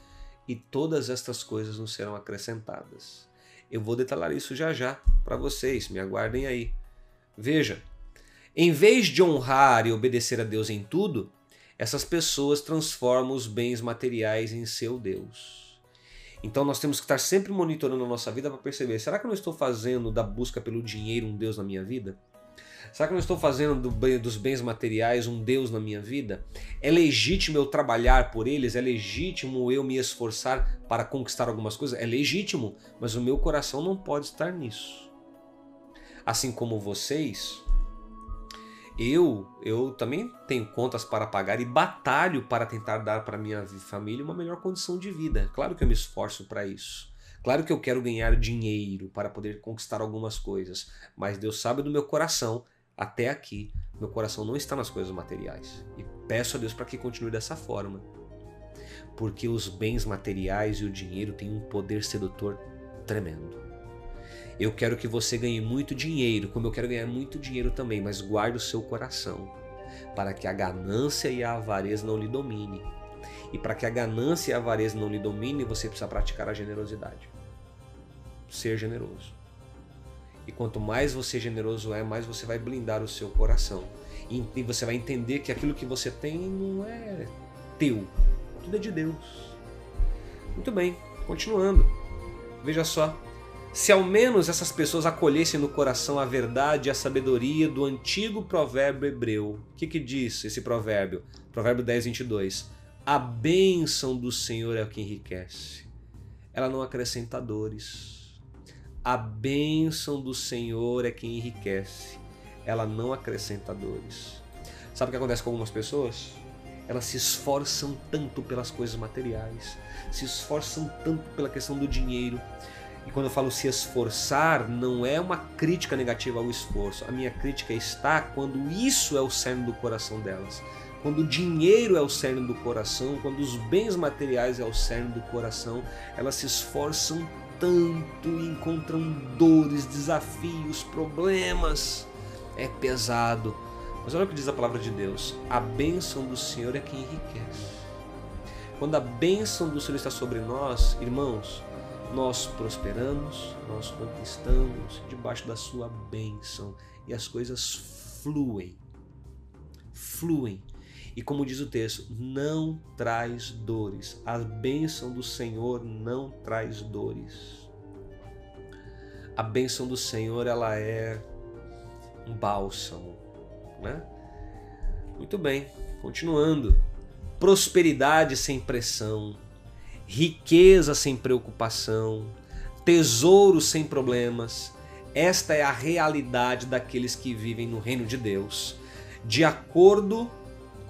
e todas estas coisas nos serão acrescentadas. Eu vou detalhar isso já já para vocês, me aguardem aí. Veja, em vez de honrar e obedecer a Deus em tudo, essas pessoas transformam os bens materiais em seu Deus. Então nós temos que estar sempre monitorando a nossa vida para perceber: será que eu não estou fazendo da busca pelo dinheiro um Deus na minha vida? Será que eu não estou fazendo do bem, dos bens materiais um Deus na minha vida? É legítimo eu trabalhar por eles? É legítimo eu me esforçar para conquistar algumas coisas? É legítimo, mas o meu coração não pode estar nisso. Assim como vocês, eu eu também tenho contas para pagar e batalho para tentar dar para minha família uma melhor condição de vida. Claro que eu me esforço para isso. Claro que eu quero ganhar dinheiro para poder conquistar algumas coisas, mas Deus sabe do meu coração até aqui, meu coração não está nas coisas materiais. E peço a Deus para que continue dessa forma. Porque os bens materiais e o dinheiro têm um poder sedutor tremendo. Eu quero que você ganhe muito dinheiro, como eu quero ganhar muito dinheiro também, mas guarde o seu coração, para que a ganância e a avareza não lhe domine. E para que a ganância e a avareza não lhe domine, você precisa praticar a generosidade. Ser generoso. E quanto mais você generoso é, mais você vai blindar o seu coração. E você vai entender que aquilo que você tem não é teu, tudo é de Deus. Muito bem, continuando. Veja só. Se ao menos essas pessoas acolhessem no coração a verdade e a sabedoria do antigo provérbio hebreu. O que, que diz esse provérbio? Provérbio 10, 22. A bênção do Senhor é o que enriquece. Ela não acrescenta dores a bênção do Senhor é quem enriquece, ela não acrescenta dores. Sabe o que acontece com algumas pessoas? Elas se esforçam tanto pelas coisas materiais, se esforçam tanto pela questão do dinheiro. E quando eu falo se esforçar, não é uma crítica negativa ao esforço. A minha crítica está quando isso é o cerne do coração delas. Quando o dinheiro é o cerne do coração, quando os bens materiais é o cerne do coração, elas se esforçam tanto e encontram dores, desafios, problemas. É pesado, Mas olha o que diz a palavra de Deus: a bênção do Senhor é quem enriquece. Quando a bênção do Senhor está sobre nós, irmãos, nós prosperamos, nós conquistamos debaixo da sua bênção e as coisas fluem. Fluem. E como diz o texto, não traz dores. A bênção do Senhor não traz dores. A bênção do Senhor, ela é um bálsamo, né? Muito bem, continuando. Prosperidade sem pressão, riqueza sem preocupação, tesouro sem problemas. Esta é a realidade daqueles que vivem no reino de Deus, de acordo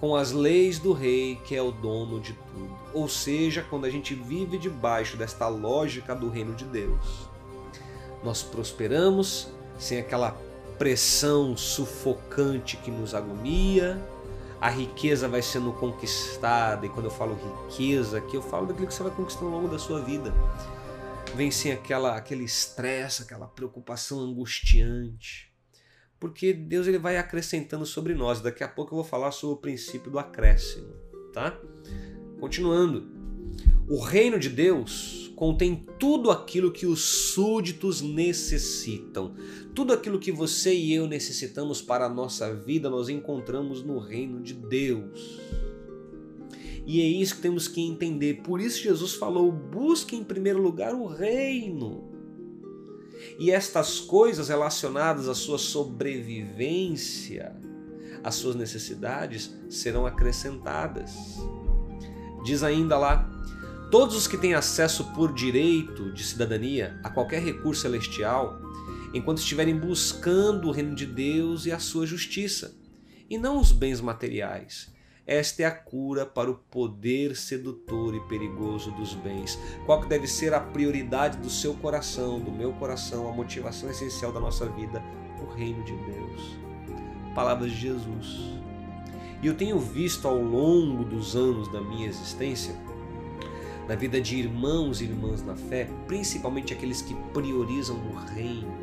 com as leis do rei, que é o dono de tudo. Ou seja, quando a gente vive debaixo desta lógica do reino de Deus, nós prosperamos sem aquela pressão sufocante que nos agonia, a riqueza vai sendo conquistada, e quando eu falo riqueza aqui, eu falo daquilo que você vai conquistando ao longo da sua vida. Vem sem aquela, aquele estresse, aquela preocupação angustiante. Porque Deus ele vai acrescentando sobre nós. Daqui a pouco eu vou falar sobre o princípio do acréscimo, tá? Continuando. O reino de Deus contém tudo aquilo que os súditos necessitam. Tudo aquilo que você e eu necessitamos para a nossa vida, nós encontramos no reino de Deus. E é isso que temos que entender. Por isso Jesus falou: busque em primeiro lugar o reino. E estas coisas relacionadas à sua sobrevivência, às suas necessidades, serão acrescentadas. Diz ainda lá: Todos os que têm acesso por direito de cidadania a qualquer recurso celestial, enquanto estiverem buscando o reino de Deus e a sua justiça, e não os bens materiais. Esta é a cura para o poder sedutor e perigoso dos bens. Qual que deve ser a prioridade do seu coração, do meu coração, a motivação essencial da nossa vida? O reino de Deus. Palavras de Jesus. E eu tenho visto ao longo dos anos da minha existência na vida de irmãos e irmãs na fé, principalmente aqueles que priorizam o reino.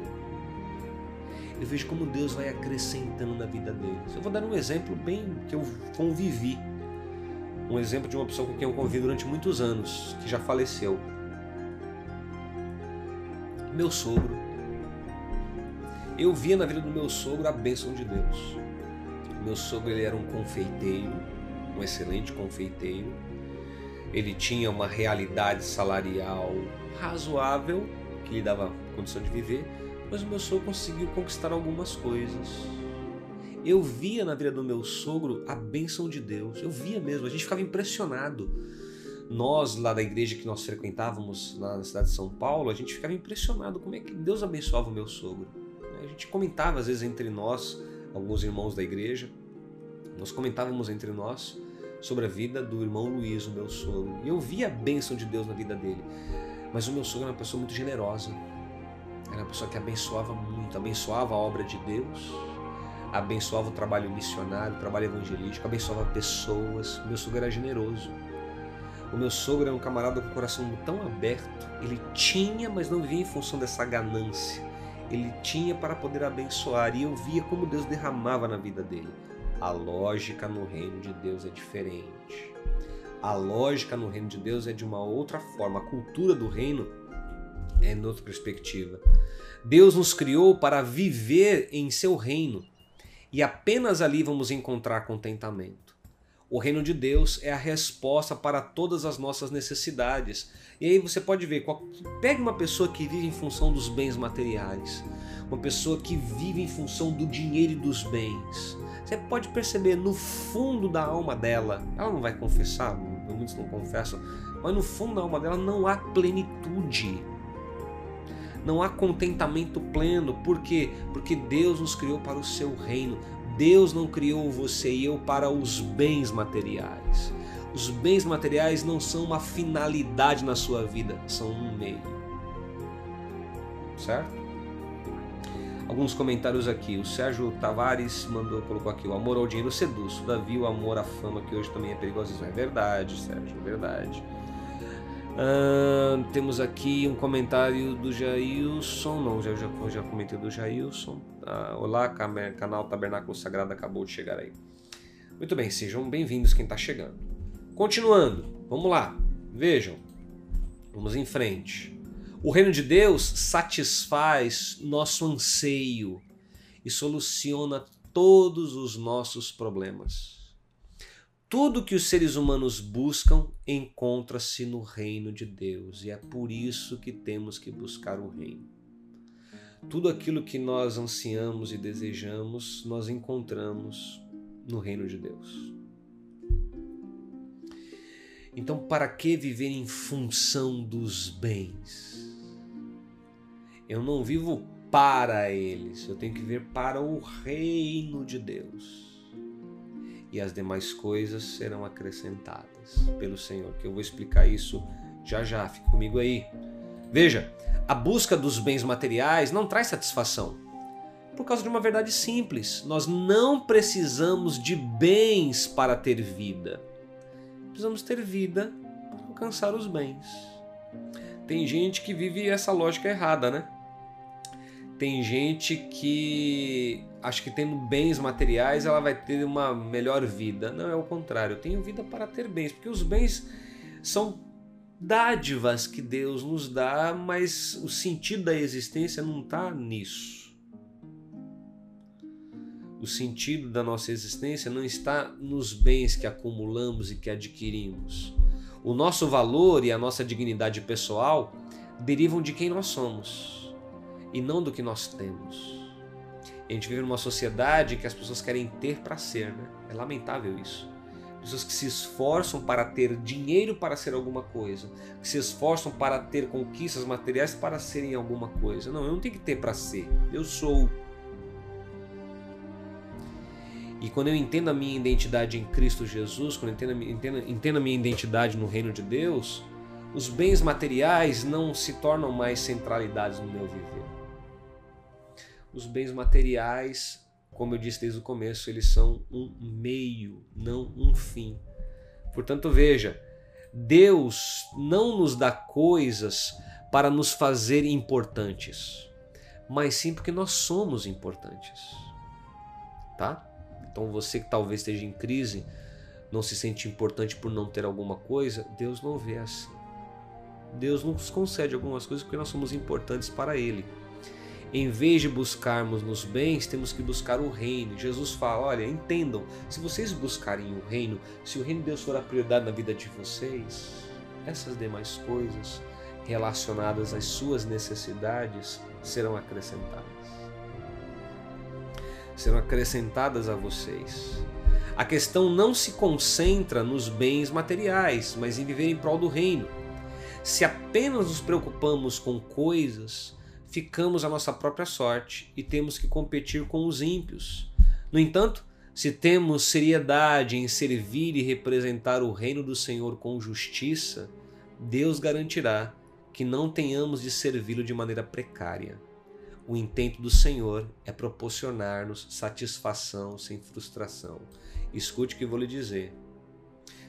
Eu vejo como Deus vai acrescentando na vida deles. Eu vou dar um exemplo bem que eu convivi. Um exemplo de uma pessoa com quem eu convivi durante muitos anos, que já faleceu. Meu sogro. Eu via na vida do meu sogro a bênção de Deus. Meu sogro ele era um confeiteiro, um excelente confeiteiro ele tinha uma realidade salarial razoável, que lhe dava condição de viver, mas o meu sogro conseguiu conquistar algumas coisas. Eu via na vida do meu sogro a bênção de Deus, eu via mesmo, a gente ficava impressionado. Nós, lá da igreja que nós frequentávamos na cidade de São Paulo, a gente ficava impressionado como é que Deus abençoava o meu sogro. A gente comentava às vezes entre nós, alguns irmãos da igreja, nós comentávamos entre nós sobre a vida do irmão Luiz, o meu sogro. E eu vi a bênção de Deus na vida dele. Mas o meu sogro era uma pessoa muito generosa. Era uma pessoa que abençoava muito, abençoava a obra de Deus, abençoava o trabalho missionário, o trabalho evangelístico, abençoava pessoas. O meu sogro era generoso. O meu sogro era um camarada com o coração tão aberto. Ele tinha, mas não vivia em função dessa ganância. Ele tinha para poder abençoar e eu via como Deus derramava na vida dele. A lógica no reino de Deus é diferente. A lógica no reino de Deus é de uma outra forma. A cultura do reino é em outra perspectiva. Deus nos criou para viver em seu reino e apenas ali vamos encontrar contentamento. O reino de Deus é a resposta para todas as nossas necessidades. E aí você pode ver, pega uma pessoa que vive em função dos bens materiais, uma pessoa que vive em função do dinheiro e dos bens. Você pode perceber no fundo da alma dela, ela não vai confessar, muitos não confessam, mas no fundo da alma dela não há plenitude. Não há contentamento pleno. Por quê? Porque Deus nos criou para o seu reino. Deus não criou você e eu para os bens materiais. Os bens materiais não são uma finalidade na sua vida, são um meio. Certo? Alguns comentários aqui. O Sérgio Tavares mandou, colocou aqui: o amor ao dinheiro seduz. Davi, o amor à fama, que hoje também é perigoso. É verdade, Sérgio, é verdade. Uh, temos aqui um comentário do Jailson. Não, já, já, já comentei do Jailson. Uh, olá, canal Tabernáculo Sagrado acabou de chegar aí. Muito bem, sejam bem-vindos quem está chegando. Continuando, vamos lá. Vejam, vamos em frente. O reino de Deus satisfaz nosso anseio e soluciona todos os nossos problemas. Tudo que os seres humanos buscam encontra-se no reino de Deus e é por isso que temos que buscar o reino. Tudo aquilo que nós ansiamos e desejamos, nós encontramos no reino de Deus. Então, para que viver em função dos bens? Eu não vivo para eles, eu tenho que viver para o reino de Deus e as demais coisas serão acrescentadas pelo Senhor, que eu vou explicar isso já já, fique comigo aí. Veja, a busca dos bens materiais não traz satisfação. Por causa de uma verdade simples, nós não precisamos de bens para ter vida. Precisamos ter vida para alcançar os bens. Tem gente que vive essa lógica errada, né? Tem gente que acha que tendo bens materiais ela vai ter uma melhor vida. Não, é o contrário. Eu tenho vida para ter bens, porque os bens são dádivas que Deus nos dá, mas o sentido da existência não está nisso. O sentido da nossa existência não está nos bens que acumulamos e que adquirimos. O nosso valor e a nossa dignidade pessoal derivam de quem nós somos e não do que nós temos. a gente vive numa sociedade que as pessoas querem ter para ser, né? É lamentável isso. Pessoas que se esforçam para ter dinheiro para ser alguma coisa, que se esforçam para ter conquistas materiais para serem alguma coisa. Não, eu não tenho que ter para ser. Eu sou. E quando eu entendo a minha identidade em Cristo Jesus, quando eu entendo, entendo, entendo a minha identidade no reino de Deus, os bens materiais não se tornam mais centralidades no meu viver os bens materiais, como eu disse desde o começo, eles são um meio, não um fim. Portanto, veja, Deus não nos dá coisas para nos fazer importantes, mas sim porque nós somos importantes. Tá? Então você que talvez esteja em crise, não se sente importante por não ter alguma coisa, Deus não vê assim. Deus nos concede algumas coisas porque nós somos importantes para Ele. Em vez de buscarmos nos bens, temos que buscar o reino. Jesus fala: olha, entendam, se vocês buscarem o reino, se o reino de Deus for a prioridade na vida de vocês, essas demais coisas relacionadas às suas necessidades serão acrescentadas. Serão acrescentadas a vocês. A questão não se concentra nos bens materiais, mas em viver em prol do reino. Se apenas nos preocupamos com coisas, ficamos à nossa própria sorte e temos que competir com os ímpios. No entanto, se temos seriedade em servir e representar o reino do Senhor com justiça, Deus garantirá que não tenhamos de servi-lo de maneira precária. O intento do Senhor é proporcionar-nos satisfação sem frustração. Escute o que vou lhe dizer.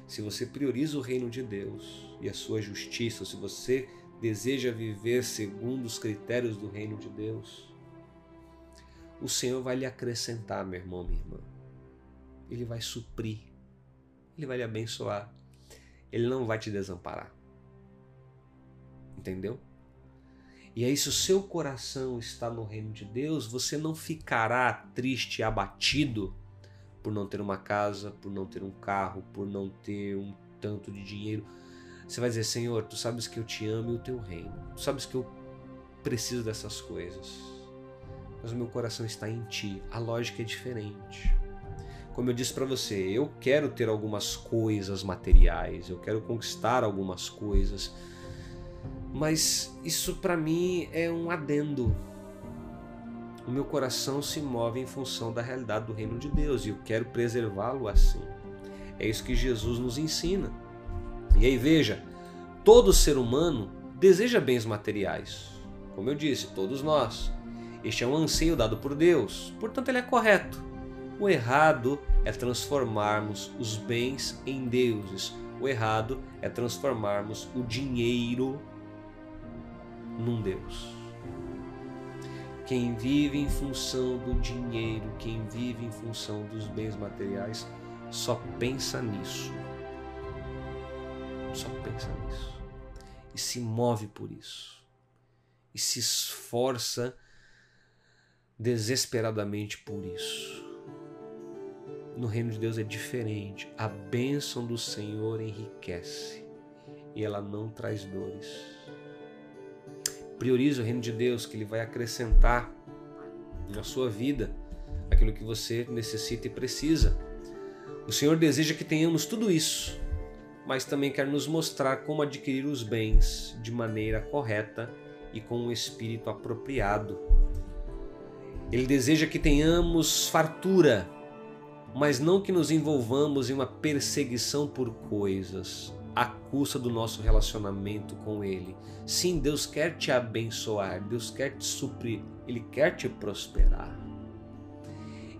Se você prioriza o reino de Deus e a sua justiça, se você deseja viver segundo os critérios do reino de Deus, o Senhor vai lhe acrescentar, meu irmão, minha irmã. Ele vai suprir, ele vai lhe abençoar, ele não vai te desamparar. Entendeu? E aí, se o seu coração está no reino de Deus, você não ficará triste abatido por não ter uma casa, por não ter um carro, por não ter um tanto de dinheiro você vai dizer: Senhor, tu sabes que eu te amo e o teu reino. Tu sabes que eu preciso dessas coisas. Mas o meu coração está em ti. A lógica é diferente. Como eu disse para você, eu quero ter algumas coisas materiais, eu quero conquistar algumas coisas. Mas isso para mim é um adendo. O meu coração se move em função da realidade do reino de Deus e eu quero preservá-lo assim. É isso que Jesus nos ensina. E aí veja, todo ser humano deseja bens materiais. Como eu disse, todos nós. Este é um anseio dado por Deus, portanto ele é correto. O errado é transformarmos os bens em deuses. O errado é transformarmos o dinheiro num Deus. Quem vive em função do dinheiro, quem vive em função dos bens materiais, só pensa nisso. Só pensa nisso. E se move por isso. E se esforça desesperadamente por isso. No reino de Deus é diferente. A bênção do Senhor enriquece e ela não traz dores. Priorize o reino de Deus, que Ele vai acrescentar na sua vida aquilo que você necessita e precisa. O Senhor deseja que tenhamos tudo isso, mas também quer nos mostrar como adquirir os bens de maneira correta e com um espírito apropriado. Ele deseja que tenhamos fartura, mas não que nos envolvamos em uma perseguição por coisas, à custa do nosso relacionamento com Ele. Sim, Deus quer te abençoar, Deus quer te suprir, Ele quer te prosperar.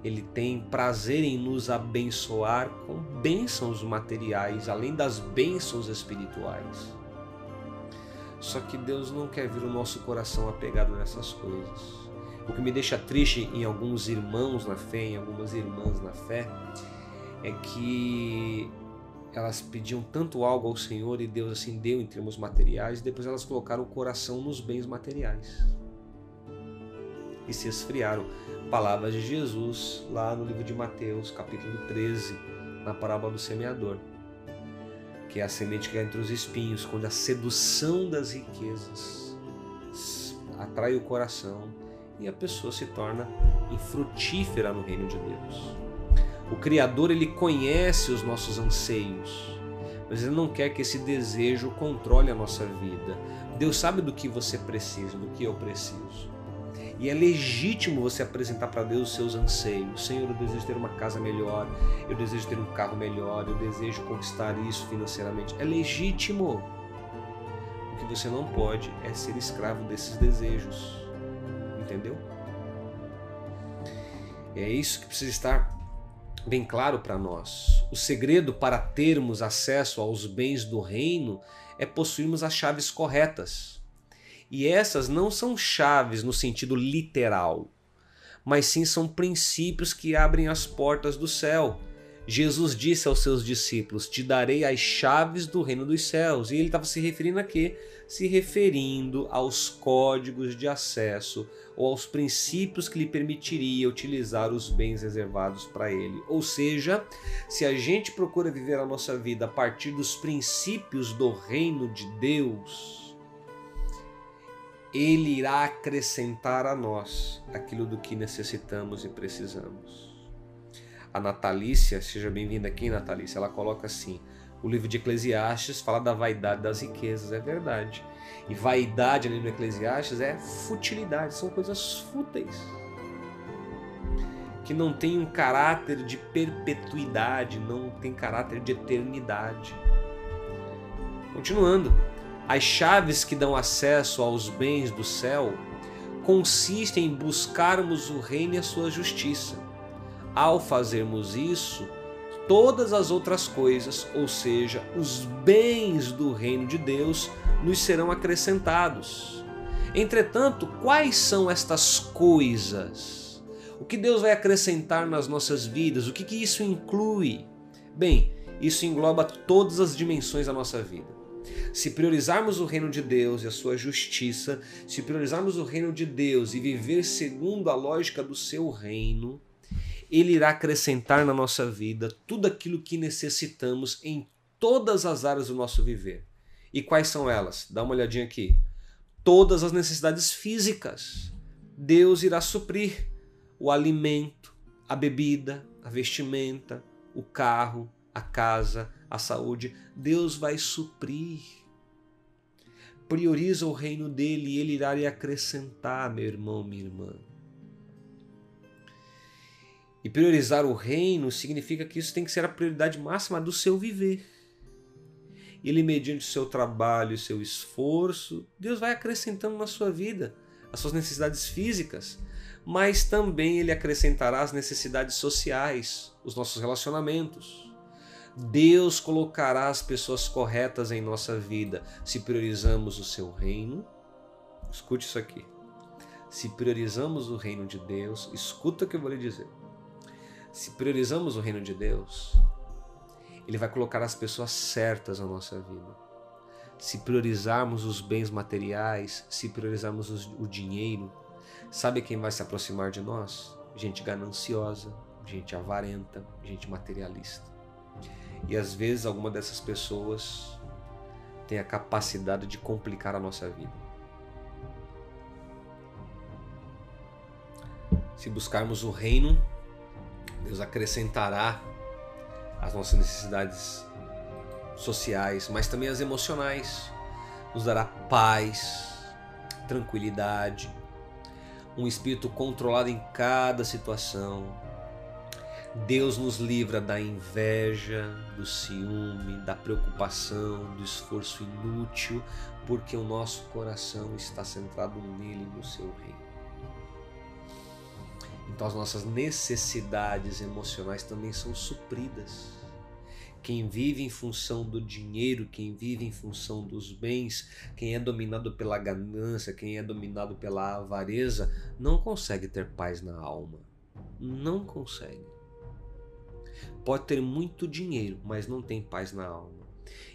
Ele tem prazer em nos abençoar com bênçãos materiais, além das bênçãos espirituais. Só que Deus não quer ver o nosso coração apegado nessas coisas. O que me deixa triste em alguns irmãos na fé, em algumas irmãs na fé, é que elas pediam tanto algo ao Senhor e Deus assim deu em termos materiais, e depois elas colocaram o coração nos bens materiais e se esfriaram. Palavras de Jesus lá no livro de Mateus, capítulo 13, na parábola do semeador, que é a semente que é entre os espinhos, quando a sedução das riquezas atrai o coração e a pessoa se torna infrutífera no reino de Deus. O Criador ele conhece os nossos anseios, mas ele não quer que esse desejo controle a nossa vida. Deus sabe do que você precisa, do que eu preciso. E é legítimo você apresentar para Deus os seus anseios. Senhor, eu desejo ter uma casa melhor, eu desejo ter um carro melhor, eu desejo conquistar isso financeiramente. É legítimo. O que você não pode é ser escravo desses desejos. Entendeu? É isso que precisa estar bem claro para nós. O segredo para termos acesso aos bens do reino é possuirmos as chaves corretas. E essas não são chaves no sentido literal, mas sim são princípios que abrem as portas do céu. Jesus disse aos seus discípulos: Te darei as chaves do reino dos céus. E ele estava se referindo a quê? Se referindo aos códigos de acesso ou aos princípios que lhe permitiria utilizar os bens reservados para ele. Ou seja, se a gente procura viver a nossa vida a partir dos princípios do reino de Deus, ele irá acrescentar a nós aquilo do que necessitamos e precisamos. A Natalícia, seja bem-vinda aqui, Natalícia, ela coloca assim: o livro de Eclesiastes fala da vaidade das riquezas, é verdade. E vaidade ali no Eclesiastes é futilidade, são coisas fúteis. Que não tem um caráter de perpetuidade, não tem caráter de eternidade. Continuando, as chaves que dão acesso aos bens do céu consistem em buscarmos o reino e a sua justiça. Ao fazermos isso, todas as outras coisas, ou seja, os bens do reino de Deus, nos serão acrescentados. Entretanto, quais são estas coisas? O que Deus vai acrescentar nas nossas vidas? O que, que isso inclui? Bem, isso engloba todas as dimensões da nossa vida. Se priorizarmos o reino de Deus e a sua justiça, se priorizarmos o reino de Deus e viver segundo a lógica do seu reino, ele irá acrescentar na nossa vida tudo aquilo que necessitamos em todas as áreas do nosso viver. E quais são elas? Dá uma olhadinha aqui. Todas as necessidades físicas. Deus irá suprir o alimento, a bebida, a vestimenta, o carro, a casa, a saúde. Deus vai suprir. Prioriza o reino dele e ele irá lhe acrescentar, meu irmão, minha irmã. E priorizar o reino significa que isso tem que ser a prioridade máxima do seu viver. Ele, mediante o seu trabalho e seu esforço, Deus vai acrescentando na sua vida as suas necessidades físicas. mas também ele acrescentará as necessidades sociais, os nossos relacionamentos. Deus colocará as pessoas corretas em nossa vida se priorizamos o seu reino. Escute isso aqui. Se priorizamos o reino de Deus, escuta o que eu vou lhe dizer. Se priorizamos o reino de Deus, Ele vai colocar as pessoas certas na nossa vida. Se priorizarmos os bens materiais, se priorizarmos o dinheiro, sabe quem vai se aproximar de nós? Gente gananciosa, gente avarenta, gente materialista. E às vezes alguma dessas pessoas tem a capacidade de complicar a nossa vida. Se buscarmos o reino, Deus acrescentará as nossas necessidades sociais, mas também as emocionais. Nos dará paz, tranquilidade, um espírito controlado em cada situação, Deus nos livra da inveja, do ciúme, da preocupação, do esforço inútil, porque o nosso coração está centrado nele, no seu reino. Então as nossas necessidades emocionais também são supridas. Quem vive em função do dinheiro, quem vive em função dos bens, quem é dominado pela ganância, quem é dominado pela avareza, não consegue ter paz na alma. Não consegue pode ter muito dinheiro, mas não tem paz na alma.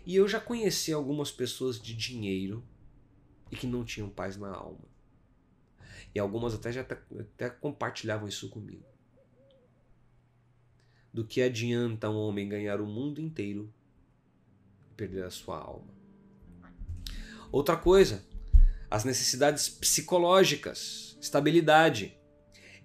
E eu já conheci algumas pessoas de dinheiro e que não tinham paz na alma. E algumas até já até compartilhavam isso comigo. Do que adianta um homem ganhar o mundo inteiro e perder a sua alma? Outra coisa, as necessidades psicológicas, estabilidade.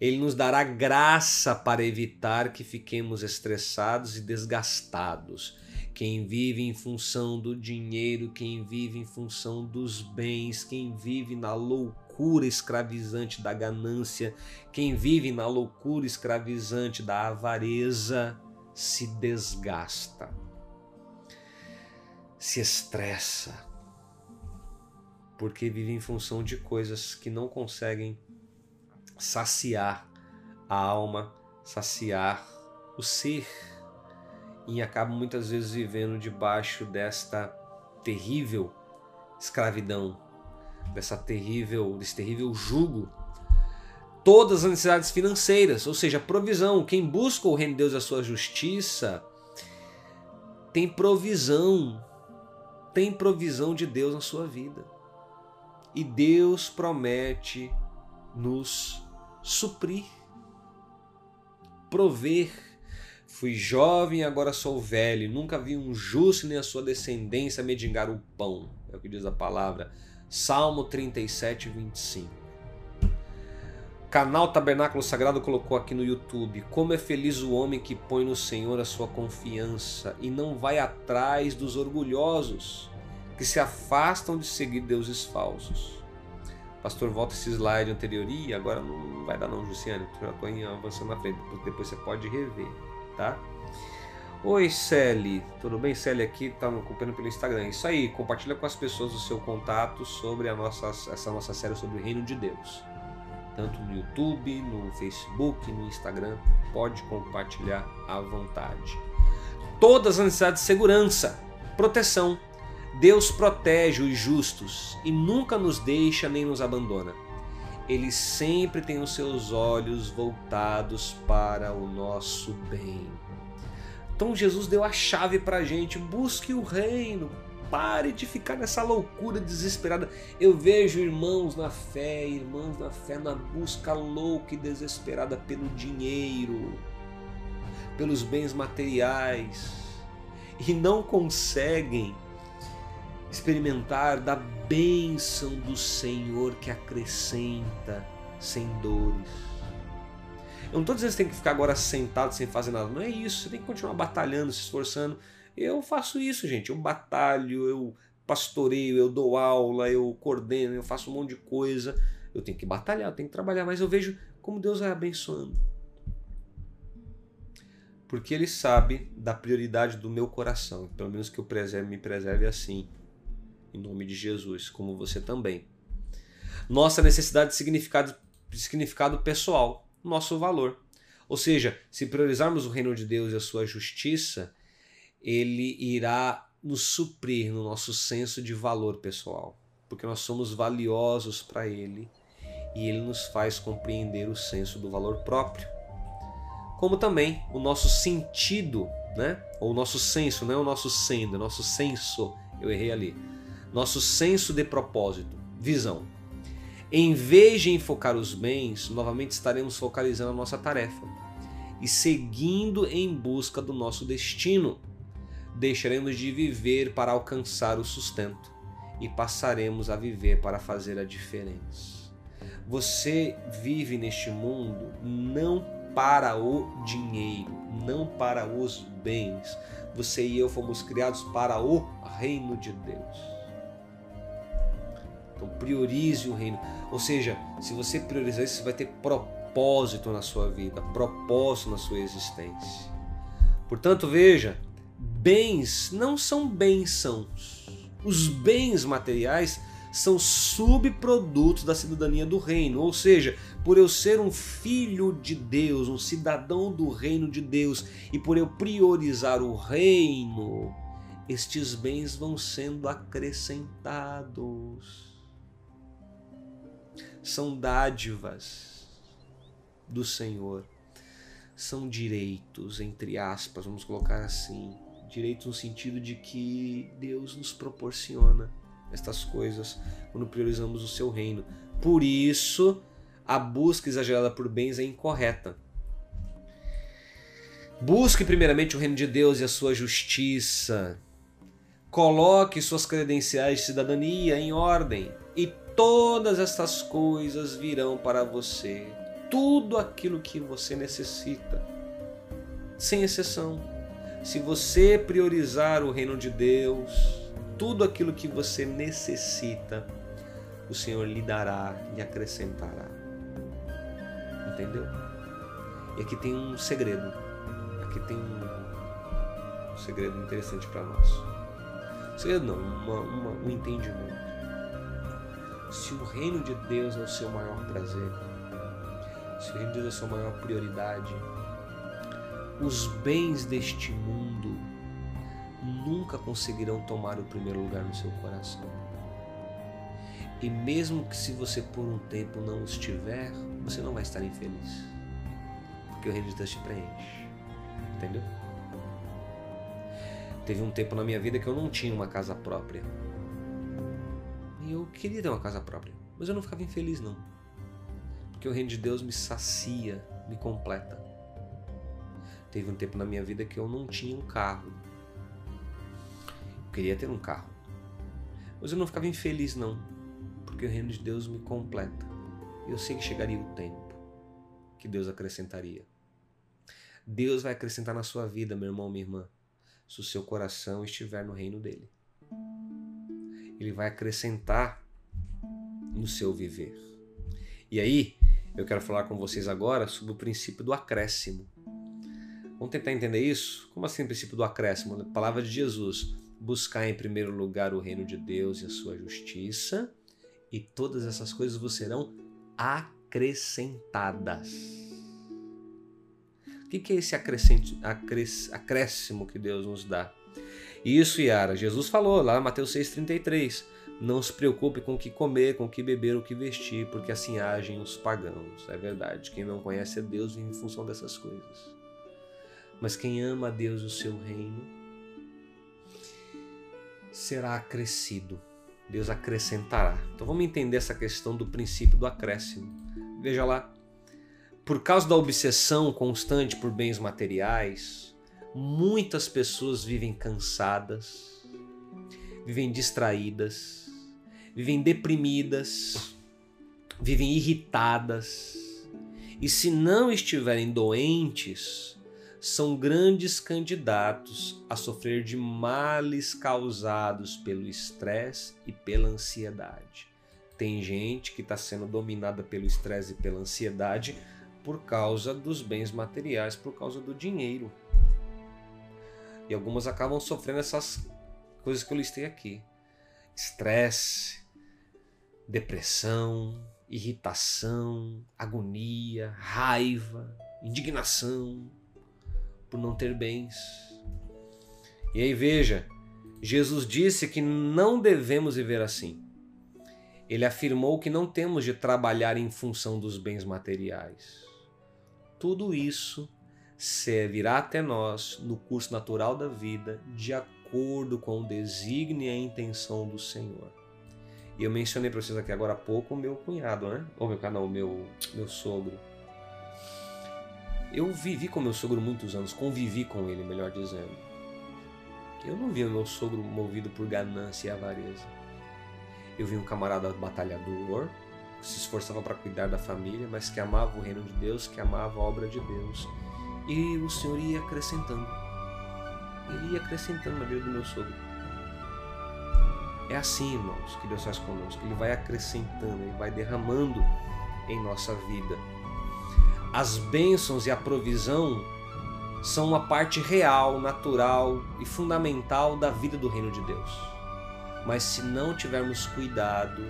Ele nos dará graça para evitar que fiquemos estressados e desgastados. Quem vive em função do dinheiro, quem vive em função dos bens, quem vive na loucura escravizante da ganância, quem vive na loucura escravizante da avareza, se desgasta, se estressa, porque vive em função de coisas que não conseguem saciar a alma, saciar o ser. E acabam muitas vezes vivendo debaixo desta terrível escravidão, dessa terrível, desse terrível jugo. Todas as necessidades financeiras, ou seja, provisão. Quem busca o reino de Deus e a sua justiça tem provisão, tem provisão de Deus na sua vida. E Deus promete nos suprir, prover. Fui jovem, agora sou velho, nunca vi um justo nem a sua descendência mendigar o pão. É o que diz a palavra. Salmo 37, 25. Canal Tabernáculo Sagrado colocou aqui no YouTube: Como é feliz o homem que põe no Senhor a sua confiança e não vai atrás dos orgulhosos que se afastam de seguir deuses falsos. Pastor, volta esse slide anterior. Ih, agora não vai dar não, Luciano. Já estou avançando na frente. Depois você pode rever, tá? Oi, Sally. Tudo bem? Sally aqui, tá me acompanhando pelo Instagram. Isso aí, compartilha com as pessoas o seu contato sobre a nossa, essa nossa série sobre o Reino de Deus. Tanto no YouTube, no Facebook, no Instagram. Pode compartilhar à vontade. Todas as necessidades de segurança, proteção, Deus protege os justos e nunca nos deixa nem nos abandona. Ele sempre tem os seus olhos voltados para o nosso bem. Então Jesus deu a chave para a gente: busque o reino, pare de ficar nessa loucura desesperada. Eu vejo irmãos na fé, irmãos na fé, na busca louca e desesperada pelo dinheiro, pelos bens materiais, e não conseguem experimentar da bênção do Senhor que acrescenta sem dores. Eu não estou dizendo que você tem que ficar agora sentado sem fazer nada, não é isso. Você tem que continuar batalhando, se esforçando. Eu faço isso, gente. Eu batalho, eu pastoreio, eu dou aula, eu coordeno, eu faço um monte de coisa. Eu tenho que batalhar, eu tenho que trabalhar, mas eu vejo como Deus vai abençoando. Porque Ele sabe da prioridade do meu coração. Pelo menos que eu preserve, me preserve assim em nome de Jesus, como você também. Nossa necessidade de significado significado pessoal, nosso valor. Ou seja, se priorizarmos o reino de Deus e a sua justiça, ele irá nos suprir no nosso senso de valor pessoal, porque nós somos valiosos para ele e ele nos faz compreender o senso do valor próprio. Como também o nosso sentido, né? Ou o nosso senso, não é o nosso sendo, é o nosso senso, eu errei ali. Nosso senso de propósito, visão. Em vez de enfocar os bens, novamente estaremos focalizando a nossa tarefa e seguindo em busca do nosso destino. Deixaremos de viver para alcançar o sustento e passaremos a viver para fazer a diferença. Você vive neste mundo não para o dinheiro, não para os bens. Você e eu fomos criados para o reino de Deus. Então priorize o reino. Ou seja, se você priorizar isso, você vai ter propósito na sua vida, propósito na sua existência. Portanto, veja, bens não são bênçãos. Os bens materiais são subprodutos da cidadania do reino, ou seja, por eu ser um filho de Deus, um cidadão do reino de Deus, e por eu priorizar o reino, estes bens vão sendo acrescentados são dádivas do Senhor, são direitos, entre aspas, vamos colocar assim, direitos no sentido de que Deus nos proporciona estas coisas quando priorizamos o seu reino. Por isso, a busca exagerada por bens é incorreta. Busque primeiramente o reino de Deus e a sua justiça. Coloque suas credenciais de cidadania em ordem e todas estas coisas virão para você. Tudo aquilo que você necessita, sem exceção. Se você priorizar o reino de Deus, tudo aquilo que você necessita, o Senhor lhe dará, lhe acrescentará. Entendeu? E aqui tem um segredo. Aqui tem um, segredo interessante para nós. Segredo não, uma, uma, um entendimento se o reino de Deus é o seu maior prazer, se o reino de Deus é a sua maior prioridade, os bens deste mundo nunca conseguirão tomar o primeiro lugar no seu coração. E mesmo que se você por um tempo não estiver, você não vai estar infeliz. Porque o reino de Deus te preenche. Entendeu? Teve um tempo na minha vida que eu não tinha uma casa própria eu queria ter uma casa própria, mas eu não ficava infeliz não. Porque o reino de Deus me sacia, me completa. Teve um tempo na minha vida que eu não tinha um carro. Eu queria ter um carro. Mas eu não ficava infeliz não, porque o reino de Deus me completa. Eu sei que chegaria o tempo que Deus acrescentaria. Deus vai acrescentar na sua vida, meu irmão, minha irmã, se o seu coração estiver no reino dele ele vai acrescentar no seu viver. E aí, eu quero falar com vocês agora sobre o princípio do acréscimo. Vamos tentar entender isso? Como assim o princípio do acréscimo? A palavra de Jesus: buscar em primeiro lugar o reino de Deus e a sua justiça, e todas essas coisas vos serão acrescentadas. O que é esse acréscimo que Deus nos dá? Isso, Yara, Jesus falou lá em Mateus 6,33. Não se preocupe com o que comer, com o que beber, o que vestir, porque assim agem os pagãos. É verdade. Quem não conhece a Deus vive em função dessas coisas. Mas quem ama a Deus e o seu reino será acrescido. Deus acrescentará. Então vamos entender essa questão do princípio do acréscimo. Veja lá. Por causa da obsessão constante por bens materiais, Muitas pessoas vivem cansadas, vivem distraídas, vivem deprimidas, vivem irritadas. E se não estiverem doentes, são grandes candidatos a sofrer de males causados pelo estresse e pela ansiedade. Tem gente que está sendo dominada pelo estresse e pela ansiedade por causa dos bens materiais, por causa do dinheiro. E algumas acabam sofrendo essas coisas que eu listei aqui: estresse, depressão, irritação, agonia, raiva, indignação por não ter bens. E aí veja, Jesus disse que não devemos viver assim. Ele afirmou que não temos de trabalhar em função dos bens materiais. Tudo isso virá até nós no curso natural da vida, de acordo com o desígnio e a intenção do Senhor. E eu mencionei para vocês aqui agora há pouco o meu cunhado, né? Ou meu canal, meu meu sogro. Eu vivi com meu sogro muitos anos, convivi com ele, melhor dizendo. Eu não vi meu sogro movido por ganância e avareza. Eu vi um camarada batalhador, que se esforçava para cuidar da família, mas que amava o reino de Deus, que amava a obra de Deus. E o Senhor ia acrescentando. Ele ia acrescentando na vida do meu sogro. É assim, irmãos, que Deus faz conosco. Ele vai acrescentando, ele vai derramando em nossa vida. As bênçãos e a provisão são uma parte real, natural e fundamental da vida do reino de Deus. Mas se não tivermos cuidado,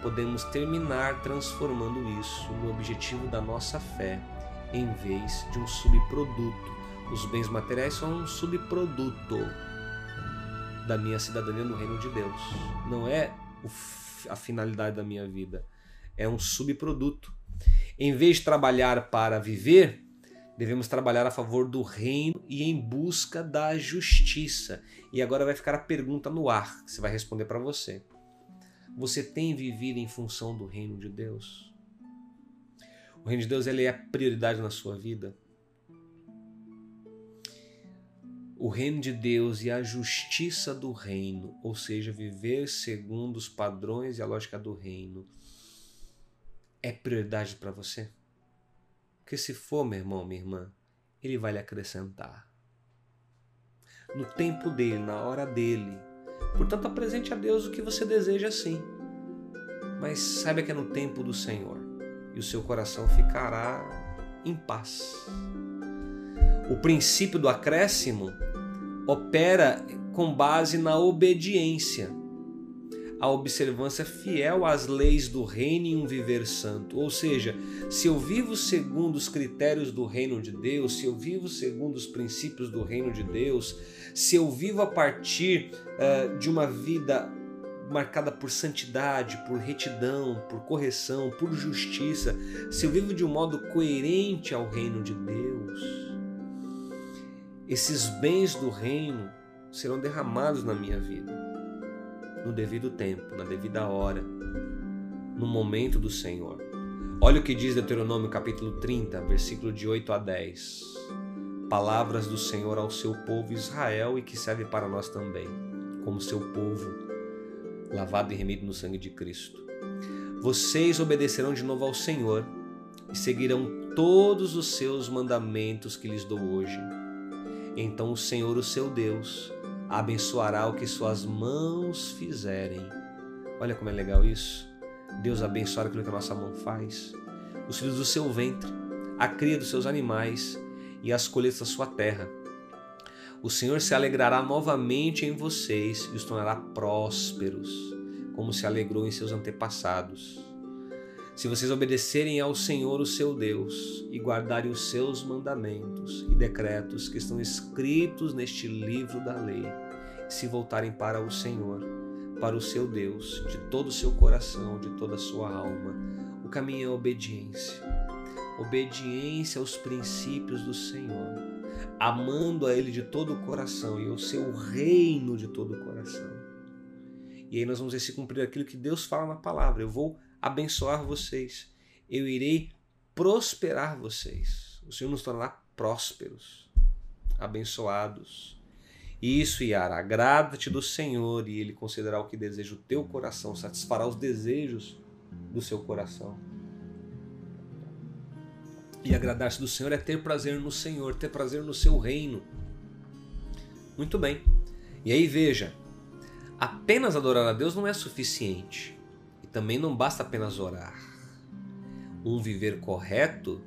podemos terminar transformando isso no objetivo da nossa fé, em vez de um subproduto. Os bens materiais são um subproduto da minha cidadania no reino de Deus. Não é a finalidade da minha vida, é um subproduto. Em vez de trabalhar para viver, devemos trabalhar a favor do reino e em busca da justiça. E agora vai ficar a pergunta no ar, que você vai responder para você. Você tem vivido em função do reino de Deus? O reino de Deus ele é a prioridade na sua vida? o reino de Deus e a justiça do reino, ou seja, viver segundo os padrões e a lógica do reino, é prioridade para você? Porque se for, meu irmão, minha irmã, ele vai lhe acrescentar. No tempo dele, na hora dele. Portanto, apresente a Deus o que você deseja sim. Mas saiba que é no tempo do Senhor e o seu coração ficará em paz. O princípio do acréscimo opera com base na obediência, a observância fiel às leis do reino e um viver santo. Ou seja, se eu vivo segundo os critérios do reino de Deus, se eu vivo segundo os princípios do reino de Deus, se eu vivo a partir uh, de uma vida marcada por santidade, por retidão, por correção, por justiça, se eu vivo de um modo coerente ao reino de Deus, esses bens do reino serão derramados na minha vida, no devido tempo, na devida hora, no momento do Senhor. Olha o que diz Deuteronômio capítulo 30, versículo de 8 a 10. Palavras do Senhor ao seu povo Israel e que serve para nós também, como seu povo, lavado e remido no sangue de Cristo. Vocês obedecerão de novo ao Senhor e seguirão todos os seus mandamentos que lhes dou hoje então o Senhor, o seu Deus, abençoará o que suas mãos fizerem. Olha como é legal isso. Deus abençoará aquilo que a nossa mão faz. Os filhos do seu ventre, a cria dos seus animais e as colheitas da sua terra. O Senhor se alegrará novamente em vocês e os tornará prósperos, como se alegrou em seus antepassados se vocês obedecerem ao Senhor, o seu Deus, e guardarem os seus mandamentos e decretos que estão escritos neste livro da lei, se voltarem para o Senhor, para o seu Deus, de todo o seu coração, de toda a sua alma, o caminho é obediência. Obediência aos princípios do Senhor, amando a Ele de todo o coração e ao seu reino de todo o coração. E aí nós vamos ver se cumprir aquilo que Deus fala na palavra. Eu vou abençoar vocês, eu irei prosperar vocês. O Senhor nos tornará prósperos, abençoados. Isso, Yara, agrada-te do Senhor e Ele concederá o que deseja o teu coração, satisfará os desejos do seu coração. E agradar-se do Senhor é ter prazer no Senhor, ter prazer no seu reino. Muito bem. E aí veja, apenas adorar a Deus não é suficiente também não basta apenas orar. Um viver correto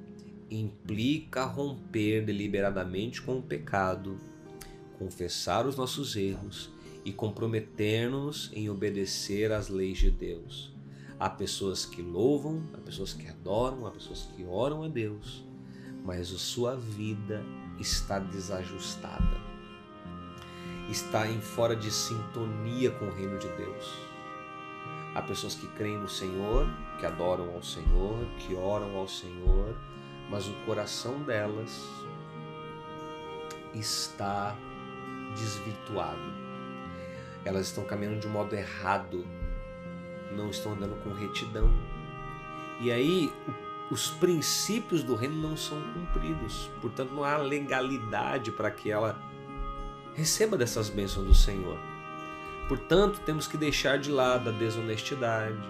implica romper deliberadamente com o pecado, confessar os nossos erros e comprometer-nos em obedecer às leis de Deus. Há pessoas que louvam, há pessoas que adoram, há pessoas que oram a Deus, mas a sua vida está desajustada. Está em fora de sintonia com o reino de Deus. Há pessoas que creem no Senhor, que adoram ao Senhor, que oram ao Senhor, mas o coração delas está desvirtuado. Elas estão caminhando de um modo errado, não estão andando com retidão. E aí os princípios do reino não são cumpridos, portanto não há legalidade para que ela receba dessas bênçãos do Senhor. Portanto, temos que deixar de lado a desonestidade,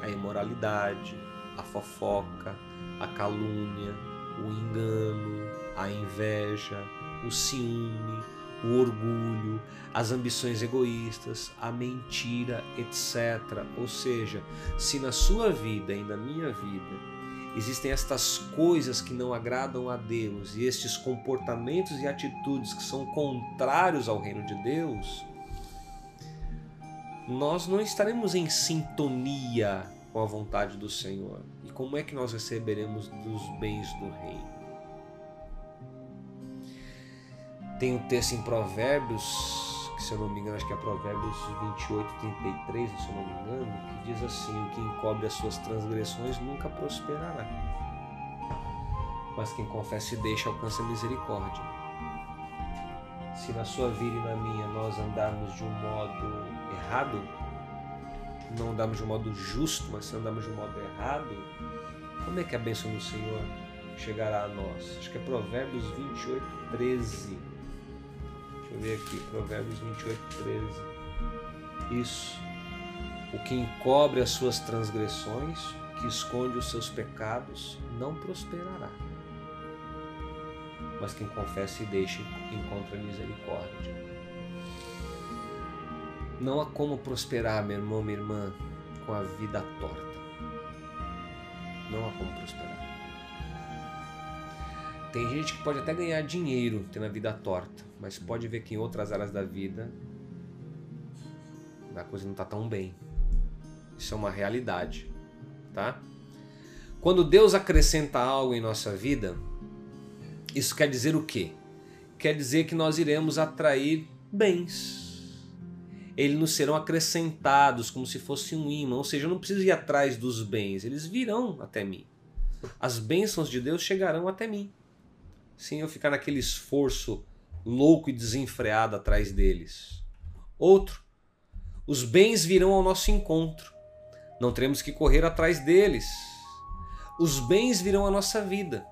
a imoralidade, a fofoca, a calúnia, o engano, a inveja, o ciúme, o orgulho, as ambições egoístas, a mentira, etc. Ou seja, se na sua vida e na minha vida existem estas coisas que não agradam a Deus e estes comportamentos e atitudes que são contrários ao reino de Deus, nós não estaremos em sintonia com a vontade do Senhor. E como é que nós receberemos dos bens do reino? Tem um texto em Provérbios, que se eu não me engano, acho que é Provérbios 28, 33, se eu não me engano, que diz assim: O que encobre as suas transgressões nunca prosperará, mas quem confessa e deixa alcança misericórdia. Se na sua vida e na minha nós andarmos de um modo errado, não andamos de um modo justo, mas se andamos de um modo errado, como é que a bênção do Senhor chegará a nós? Acho que é Provérbios 28, 13. Deixa eu ver aqui, Provérbios 28, 13. Isso. O que encobre as suas transgressões, que esconde os seus pecados, não prosperará. Mas quem confessa e deixa encontra misericórdia. Não há como prosperar, meu irmão, minha irmã, com a vida torta. Não há como prosperar. Tem gente que pode até ganhar dinheiro tendo a vida torta, mas pode ver que em outras áreas da vida a coisa não está tão bem. Isso é uma realidade, tá? Quando Deus acrescenta algo em nossa vida, isso quer dizer o quê? Quer dizer que nós iremos atrair bens. Eles nos serão acrescentados como se fosse um imã, ou seja, eu não preciso ir atrás dos bens, eles virão até mim. As bênçãos de Deus chegarão até mim sem eu ficar naquele esforço louco e desenfreado atrás deles. Outro, os bens virão ao nosso encontro. Não teremos que correr atrás deles. Os bens virão à nossa vida.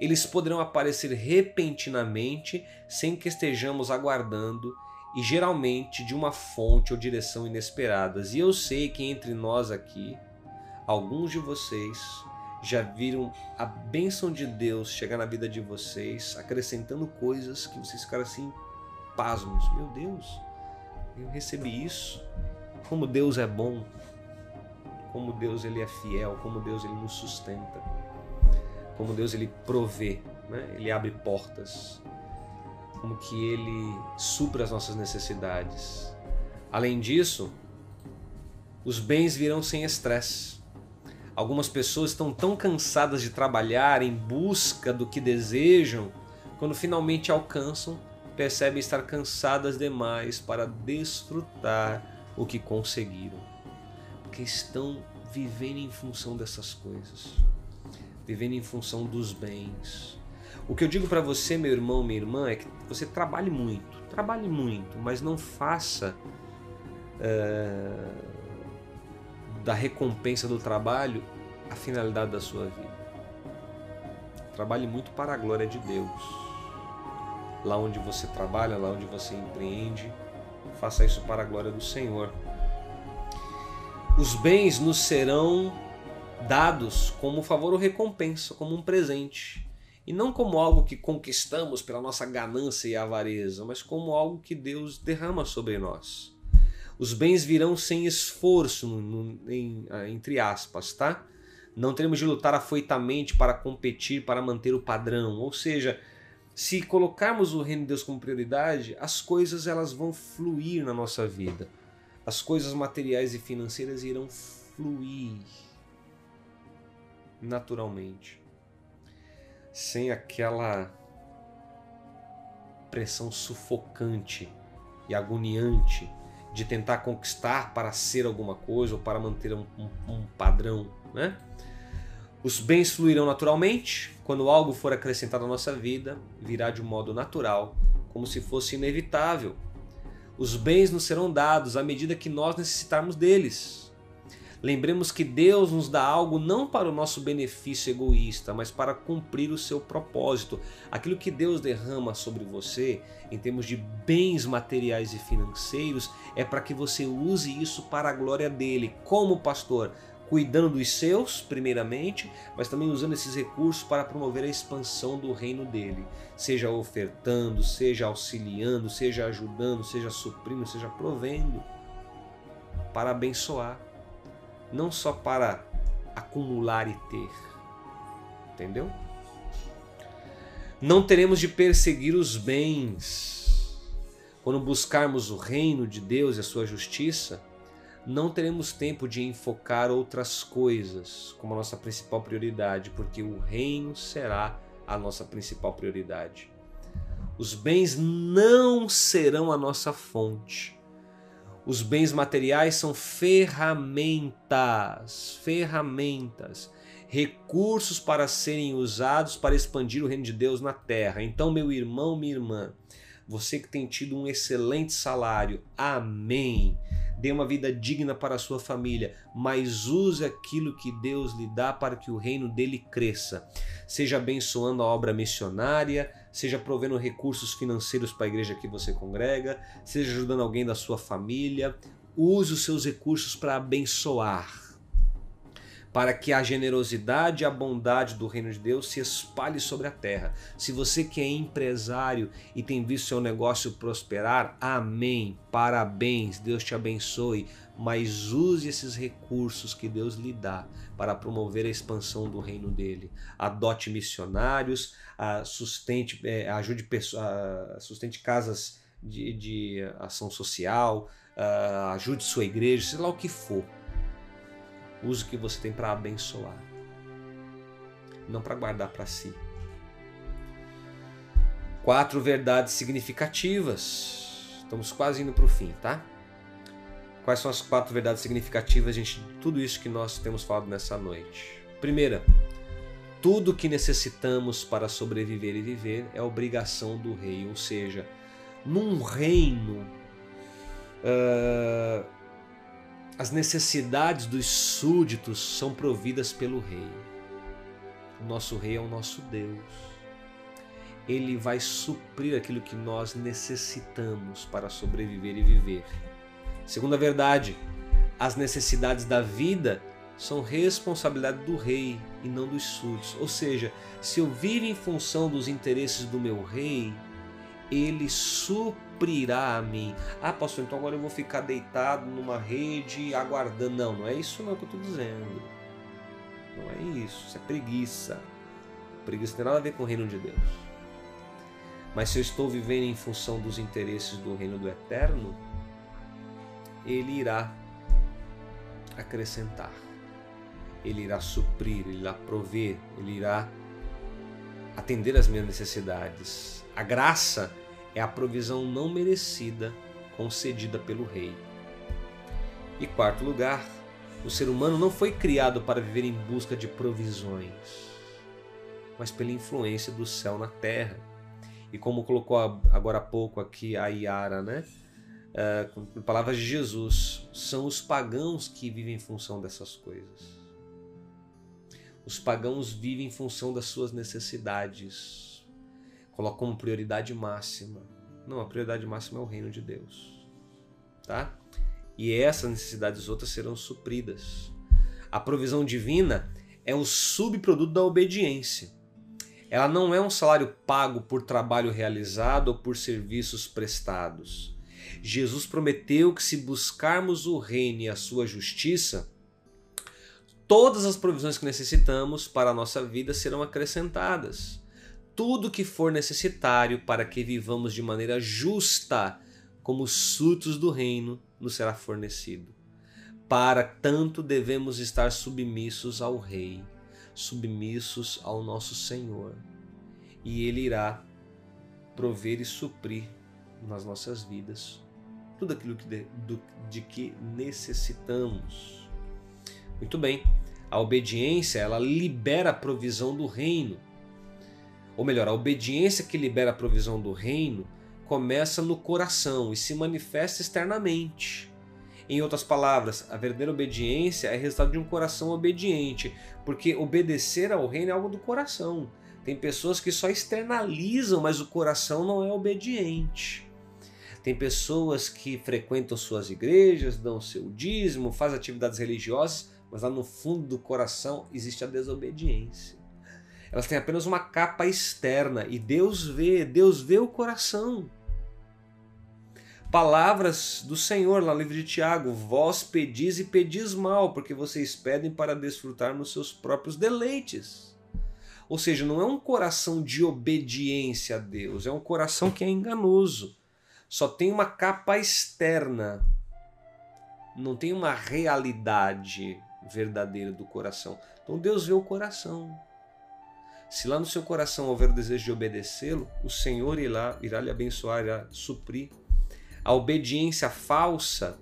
Eles poderão aparecer repentinamente sem que estejamos aguardando e geralmente de uma fonte ou direção inesperadas. E eu sei que entre nós aqui, alguns de vocês já viram a bênção de Deus chegar na vida de vocês, acrescentando coisas que vocês ficaram assim, pasmos. Meu Deus, eu recebi isso. Como Deus é bom, como Deus ele é fiel, como Deus ele nos sustenta, como Deus ele provê, né? ele abre portas, como que ele supra as nossas necessidades. Além disso, os bens virão sem estresse. Algumas pessoas estão tão cansadas de trabalhar em busca do que desejam, quando finalmente alcançam, percebem estar cansadas demais para desfrutar o que conseguiram. Porque estão vivendo em função dessas coisas, vivendo em função dos bens. O que eu digo para você, meu irmão, minha irmã, é que você trabalhe muito, trabalhe muito, mas não faça. Uh da recompensa do trabalho a finalidade da sua vida. Trabalhe muito para a glória de Deus. Lá onde você trabalha, lá onde você empreende, faça isso para a glória do Senhor. Os bens nos serão dados como favor ou recompensa, como um presente. E não como algo que conquistamos pela nossa ganância e avareza, mas como algo que Deus derrama sobre nós. Os bens virão sem esforço, em, ah, entre aspas, tá? Não teremos de lutar afoitamente para competir, para manter o padrão. Ou seja, se colocarmos o reino de Deus como prioridade, as coisas elas vão fluir na nossa vida. As coisas materiais e financeiras irão fluir naturalmente, sem aquela pressão sufocante e agoniante de tentar conquistar para ser alguma coisa ou para manter um, um, um padrão, né? Os bens fluirão naturalmente, quando algo for acrescentado à nossa vida, virá de um modo natural, como se fosse inevitável. Os bens nos serão dados à medida que nós necessitarmos deles. Lembremos que Deus nos dá algo não para o nosso benefício egoísta, mas para cumprir o seu propósito. Aquilo que Deus derrama sobre você, em termos de bens materiais e financeiros, é para que você use isso para a glória dele, como pastor, cuidando dos seus, primeiramente, mas também usando esses recursos para promover a expansão do reino dele, seja ofertando, seja auxiliando, seja ajudando, seja suprindo, seja provendo, para abençoar não só para acumular e ter. Entendeu? Não teremos de perseguir os bens. Quando buscarmos o reino de Deus e a sua justiça, não teremos tempo de enfocar outras coisas como a nossa principal prioridade, porque o reino será a nossa principal prioridade. Os bens não serão a nossa fonte. Os bens materiais são ferramentas, ferramentas, recursos para serem usados para expandir o reino de Deus na terra. Então, meu irmão, minha irmã, você que tem tido um excelente salário, amém. Dê uma vida digna para a sua família, mas use aquilo que Deus lhe dá para que o reino dele cresça. Seja abençoando a obra missionária, seja provendo recursos financeiros para a igreja que você congrega, seja ajudando alguém da sua família. Use os seus recursos para abençoar para que a generosidade e a bondade do reino de Deus se espalhe sobre a terra. Se você que é empresário e tem visto seu negócio prosperar, amém, parabéns, Deus te abençoe, mas use esses recursos que Deus lhe dá para promover a expansão do reino dele. Adote missionários, sustente, é, ajude sustente casas de, de ação social, ajude sua igreja, sei lá o que for Use o que você tem para abençoar, não para guardar para si. Quatro verdades significativas. Estamos quase indo para o fim, tá? Quais são as quatro verdades significativas de tudo isso que nós temos falado nessa noite? Primeira, tudo que necessitamos para sobreviver e viver é obrigação do rei, ou seja, num reino uh, as necessidades dos súditos são providas pelo rei. O nosso rei é o nosso Deus. Ele vai suprir aquilo que nós necessitamos para sobreviver e viver. Segunda verdade, as necessidades da vida são responsabilidade do rei e não dos súditos. Ou seja, se eu vivo em função dos interesses do meu rei, ele suprirá a mim. Ah, pastor, então agora eu vou ficar deitado numa rede aguardando. Não, não é isso não que eu estou dizendo. Não é isso, isso é preguiça. Preguiça não tem nada a ver com o reino de Deus. Mas se eu estou vivendo em função dos interesses do reino do eterno, ele irá acrescentar, ele irá suprir, ele irá prover, ele irá atender às minhas necessidades. A graça é a provisão não merecida concedida pelo rei. E quarto lugar, o ser humano não foi criado para viver em busca de provisões, mas pela influência do céu na terra. E como colocou agora há pouco aqui a Iara, né? Uh, palavras de Jesus, são os pagãos que vivem em função dessas coisas. Os pagãos vivem em função das suas necessidades, coloca como prioridade máxima. Não, a prioridade máxima é o reino de Deus. Tá? E essas necessidades outras serão supridas. A provisão divina é um subproduto da obediência. Ela não é um salário pago por trabalho realizado ou por serviços prestados. Jesus prometeu que se buscarmos o reino e a sua justiça, todas as provisões que necessitamos para a nossa vida serão acrescentadas tudo que for necessário para que vivamos de maneira justa, como os frutos do reino nos será fornecido. Para tanto devemos estar submissos ao Rei, submissos ao nosso Senhor, e Ele irá prover e suprir nas nossas vidas tudo aquilo que de, do, de que necessitamos. Muito bem, a obediência ela libera a provisão do reino. Ou melhor, a obediência que libera a provisão do reino começa no coração e se manifesta externamente. Em outras palavras, a verdadeira obediência é resultado de um coração obediente, porque obedecer ao reino é algo do coração. Tem pessoas que só externalizam, mas o coração não é obediente. Tem pessoas que frequentam suas igrejas, dão seu dízimo, fazem atividades religiosas, mas lá no fundo do coração existe a desobediência. Elas têm apenas uma capa externa e Deus vê, Deus vê o coração. Palavras do Senhor lá no livro de Tiago: Vós pedis e pedis mal, porque vocês pedem para desfrutar nos seus próprios deleites. Ou seja, não é um coração de obediência a Deus, é um coração que é enganoso. Só tem uma capa externa, não tem uma realidade verdadeira do coração. Então Deus vê o coração. Se lá no seu coração houver o desejo de obedecê-lo, o Senhor irá, irá lhe abençoar, irá suprir. A obediência falsa,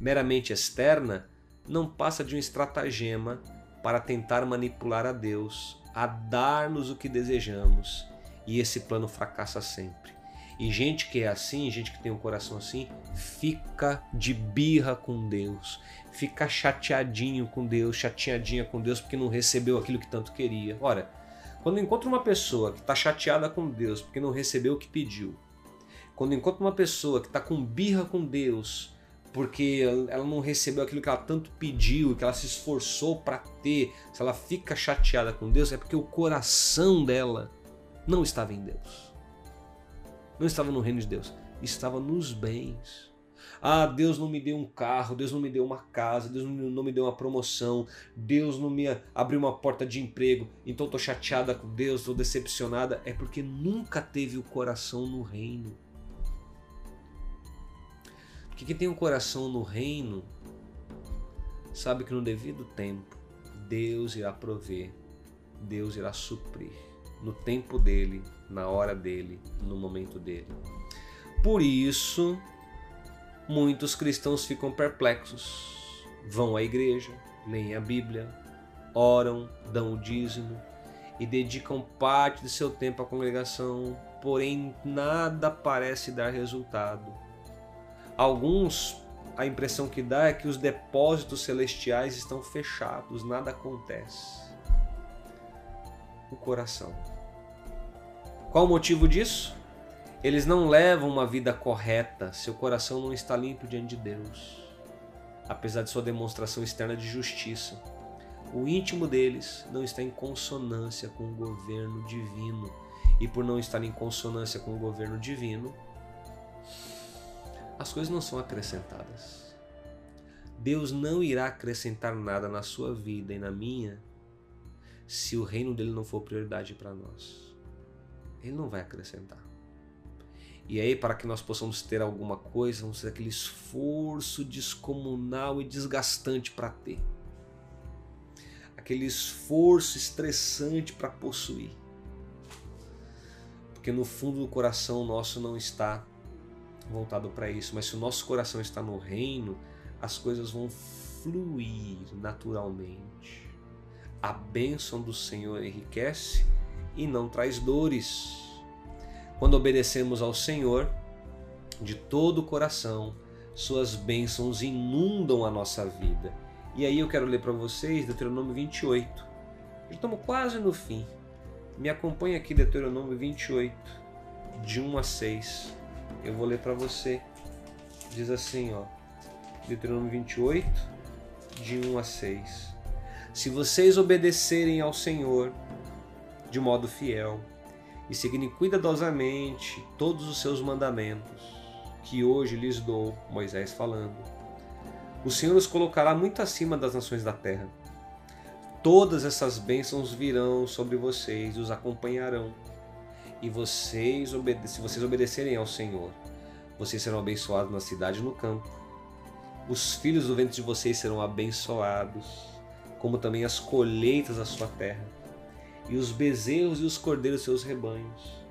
meramente externa, não passa de um estratagema para tentar manipular a Deus a dar-nos o que desejamos. E esse plano fracassa sempre. E gente que é assim, gente que tem um coração assim, fica de birra com Deus, fica chateadinho com Deus, chateadinha com Deus porque não recebeu aquilo que tanto queria. Ora, quando encontra uma pessoa que está chateada com Deus porque não recebeu o que pediu, quando encontra uma pessoa que está com birra com Deus porque ela não recebeu aquilo que ela tanto pediu, que ela se esforçou para ter, se ela fica chateada com Deus, é porque o coração dela não estava em Deus. Não estava no reino de Deus, estava nos bens. Ah, Deus não me deu um carro, Deus não me deu uma casa, Deus não me deu uma promoção, Deus não me abriu uma porta de emprego, então estou chateada com Deus, estou decepcionada. É porque nunca teve o coração no reino. Porque quem tem um coração no reino sabe que no devido tempo Deus irá prover, Deus irá suprir no tempo dele, na hora dele, no momento dele. Por isso, muitos cristãos ficam perplexos. Vão à igreja, leem a Bíblia, oram, dão o dízimo e dedicam parte de seu tempo à congregação, porém nada parece dar resultado Alguns, a impressão que dá é que os depósitos celestiais estão fechados, nada acontece. O coração. Qual o motivo disso? Eles não levam uma vida correta, seu coração não está limpo diante de Deus. Apesar de sua demonstração externa de justiça, o íntimo deles não está em consonância com o governo divino. E por não estar em consonância com o governo divino, as coisas não são acrescentadas. Deus não irá acrescentar nada na sua vida e na minha se o reino dele não for prioridade para nós. Ele não vai acrescentar. E aí, para que nós possamos ter alguma coisa, vamos ter aquele esforço descomunal e desgastante para ter. Aquele esforço estressante para possuir. Porque no fundo do coração nosso não está voltado para isso, mas se o nosso coração está no reino, as coisas vão fluir naturalmente. A bênção do Senhor enriquece e não traz dores. Quando obedecemos ao Senhor de todo o coração, suas bênçãos inundam a nossa vida. E aí eu quero ler para vocês Deuteronômio 28. Já estamos quase no fim. Me acompanha aqui Deuteronômio 28, de 1 a 6 eu vou ler para você. Diz assim, ó, Deuteronômio 28, de 1 a 6. Se vocês obedecerem ao Senhor de modo fiel e seguirem cuidadosamente todos os seus mandamentos, que hoje lhes dou, Moisés falando, o Senhor os colocará muito acima das nações da terra. Todas essas bênçãos virão sobre vocês e os acompanharão e vocês, se vocês obedecerem ao Senhor, vocês serão abençoados na cidade e no campo. Os filhos do ventre de vocês serão abençoados, como também as colheitas da sua terra, e os bezerros e os cordeiros seus rebanhos.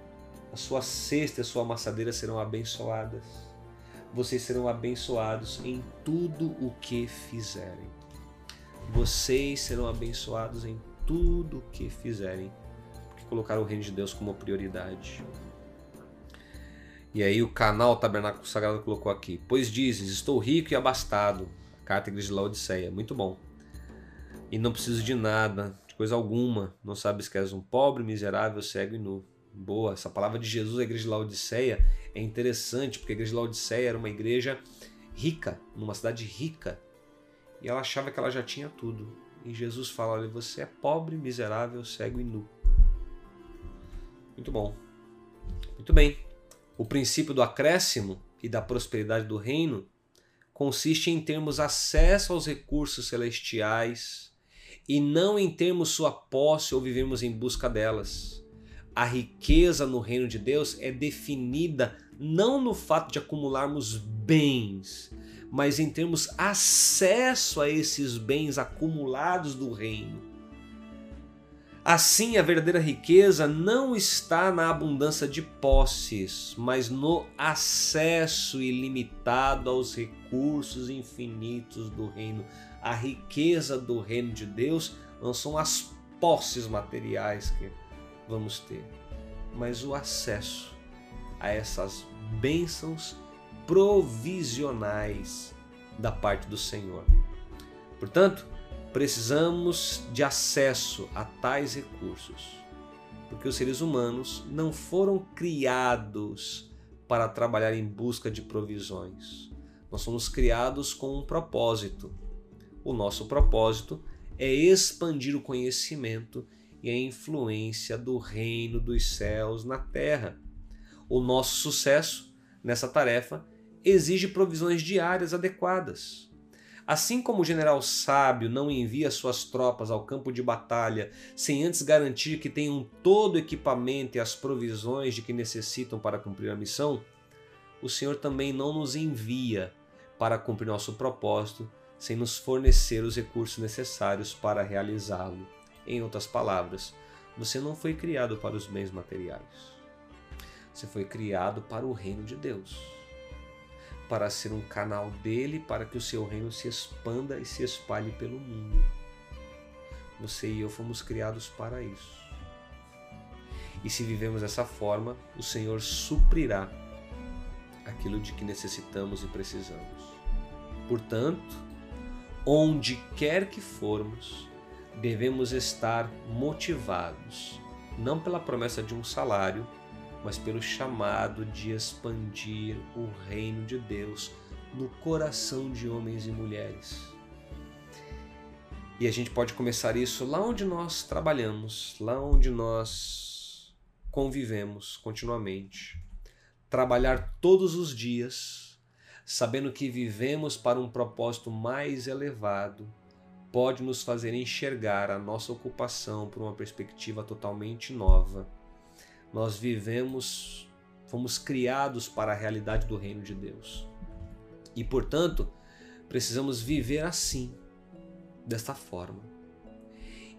A sua cesta e a sua amassadeira serão abençoadas. Vocês serão abençoados em tudo o que fizerem. Vocês serão abençoados em tudo o que fizerem, porque colocaram o reino de Deus como prioridade. E aí o canal Tabernáculo Sagrado colocou aqui: Pois dizes, estou rico e abastado. Carta de Laodiceia. Muito bom. E não preciso de nada, de coisa alguma. Não sabes que és um pobre, miserável, cego e nu. Boa, essa palavra de Jesus à Igreja de Laodiceia é interessante, porque a Igreja de Laodiceia era uma igreja rica, numa cidade rica. E ela achava que ela já tinha tudo. E Jesus fala: Olha, você é pobre, miserável, cego e nu. Muito bom. Muito bem. O princípio do acréscimo e da prosperidade do reino consiste em termos acesso aos recursos celestiais e não em termos sua posse ou vivermos em busca delas. A riqueza no reino de Deus é definida não no fato de acumularmos bens, mas em termos acesso a esses bens acumulados do reino Assim, a verdadeira riqueza não está na abundância de posses, mas no acesso ilimitado aos recursos infinitos do reino. A riqueza do reino de Deus não são as posses materiais que vamos ter, mas o acesso a essas bênçãos provisionais da parte do Senhor. Portanto, precisamos de acesso a tais recursos, porque os seres humanos não foram criados para trabalhar em busca de provisões. Nós somos criados com um propósito. O nosso propósito é expandir o conhecimento e a influência do reino dos céus na terra. O nosso sucesso nessa tarefa exige provisões diárias adequadas. Assim como o general sábio não envia suas tropas ao campo de batalha sem antes garantir que tenham todo o equipamento e as provisões de que necessitam para cumprir a missão, o Senhor também não nos envia para cumprir nosso propósito sem nos fornecer os recursos necessários para realizá-lo. Em outras palavras, você não foi criado para os bens materiais. Você foi criado para o reino de Deus para ser um canal dele para que o seu reino se expanda e se espalhe pelo mundo. Você e eu fomos criados para isso. E se vivemos dessa forma, o Senhor suprirá aquilo de que necessitamos e precisamos. Portanto, onde quer que formos, devemos estar motivados, não pela promessa de um salário, mas pelo chamado de expandir o reino de Deus no coração de homens e mulheres. E a gente pode começar isso lá onde nós trabalhamos, lá onde nós convivemos continuamente. Trabalhar todos os dias, sabendo que vivemos para um propósito mais elevado, pode nos fazer enxergar a nossa ocupação por uma perspectiva totalmente nova nós vivemos, fomos criados para a realidade do reino de Deus. E, portanto, precisamos viver assim, desta forma.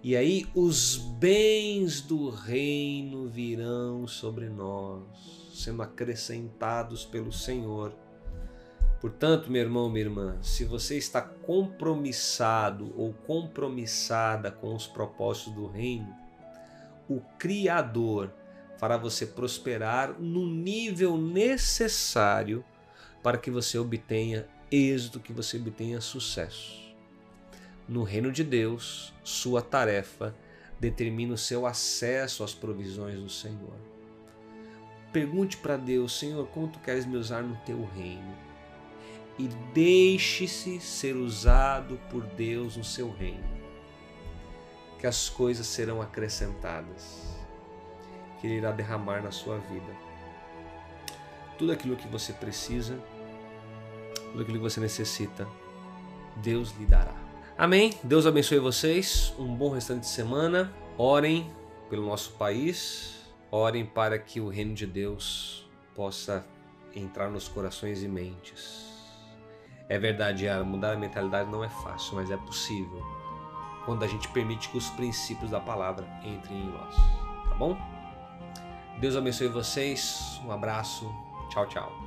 E aí os bens do reino virão sobre nós, sendo acrescentados pelo Senhor. Portanto, meu irmão, minha irmã, se você está compromissado ou compromissada com os propósitos do reino, o Criador fará você prosperar no nível necessário para que você obtenha êxito, que você obtenha sucesso. No reino de Deus, sua tarefa determina o seu acesso às provisões do Senhor. Pergunte para Deus, Senhor, como tu queres me usar no teu reino? E deixe-se ser usado por Deus no seu reino, que as coisas serão acrescentadas que Ele irá derramar na sua vida. Tudo aquilo que você precisa, tudo aquilo que você necessita, Deus lhe dará. Amém? Deus abençoe vocês. Um bom restante de semana. Orem pelo nosso país. Orem para que o reino de Deus possa entrar nos corações e mentes. É verdade, mudar a mentalidade não é fácil, mas é possível quando a gente permite que os princípios da palavra entrem em nós. Tá bom? Deus abençoe vocês. Um abraço. Tchau, tchau.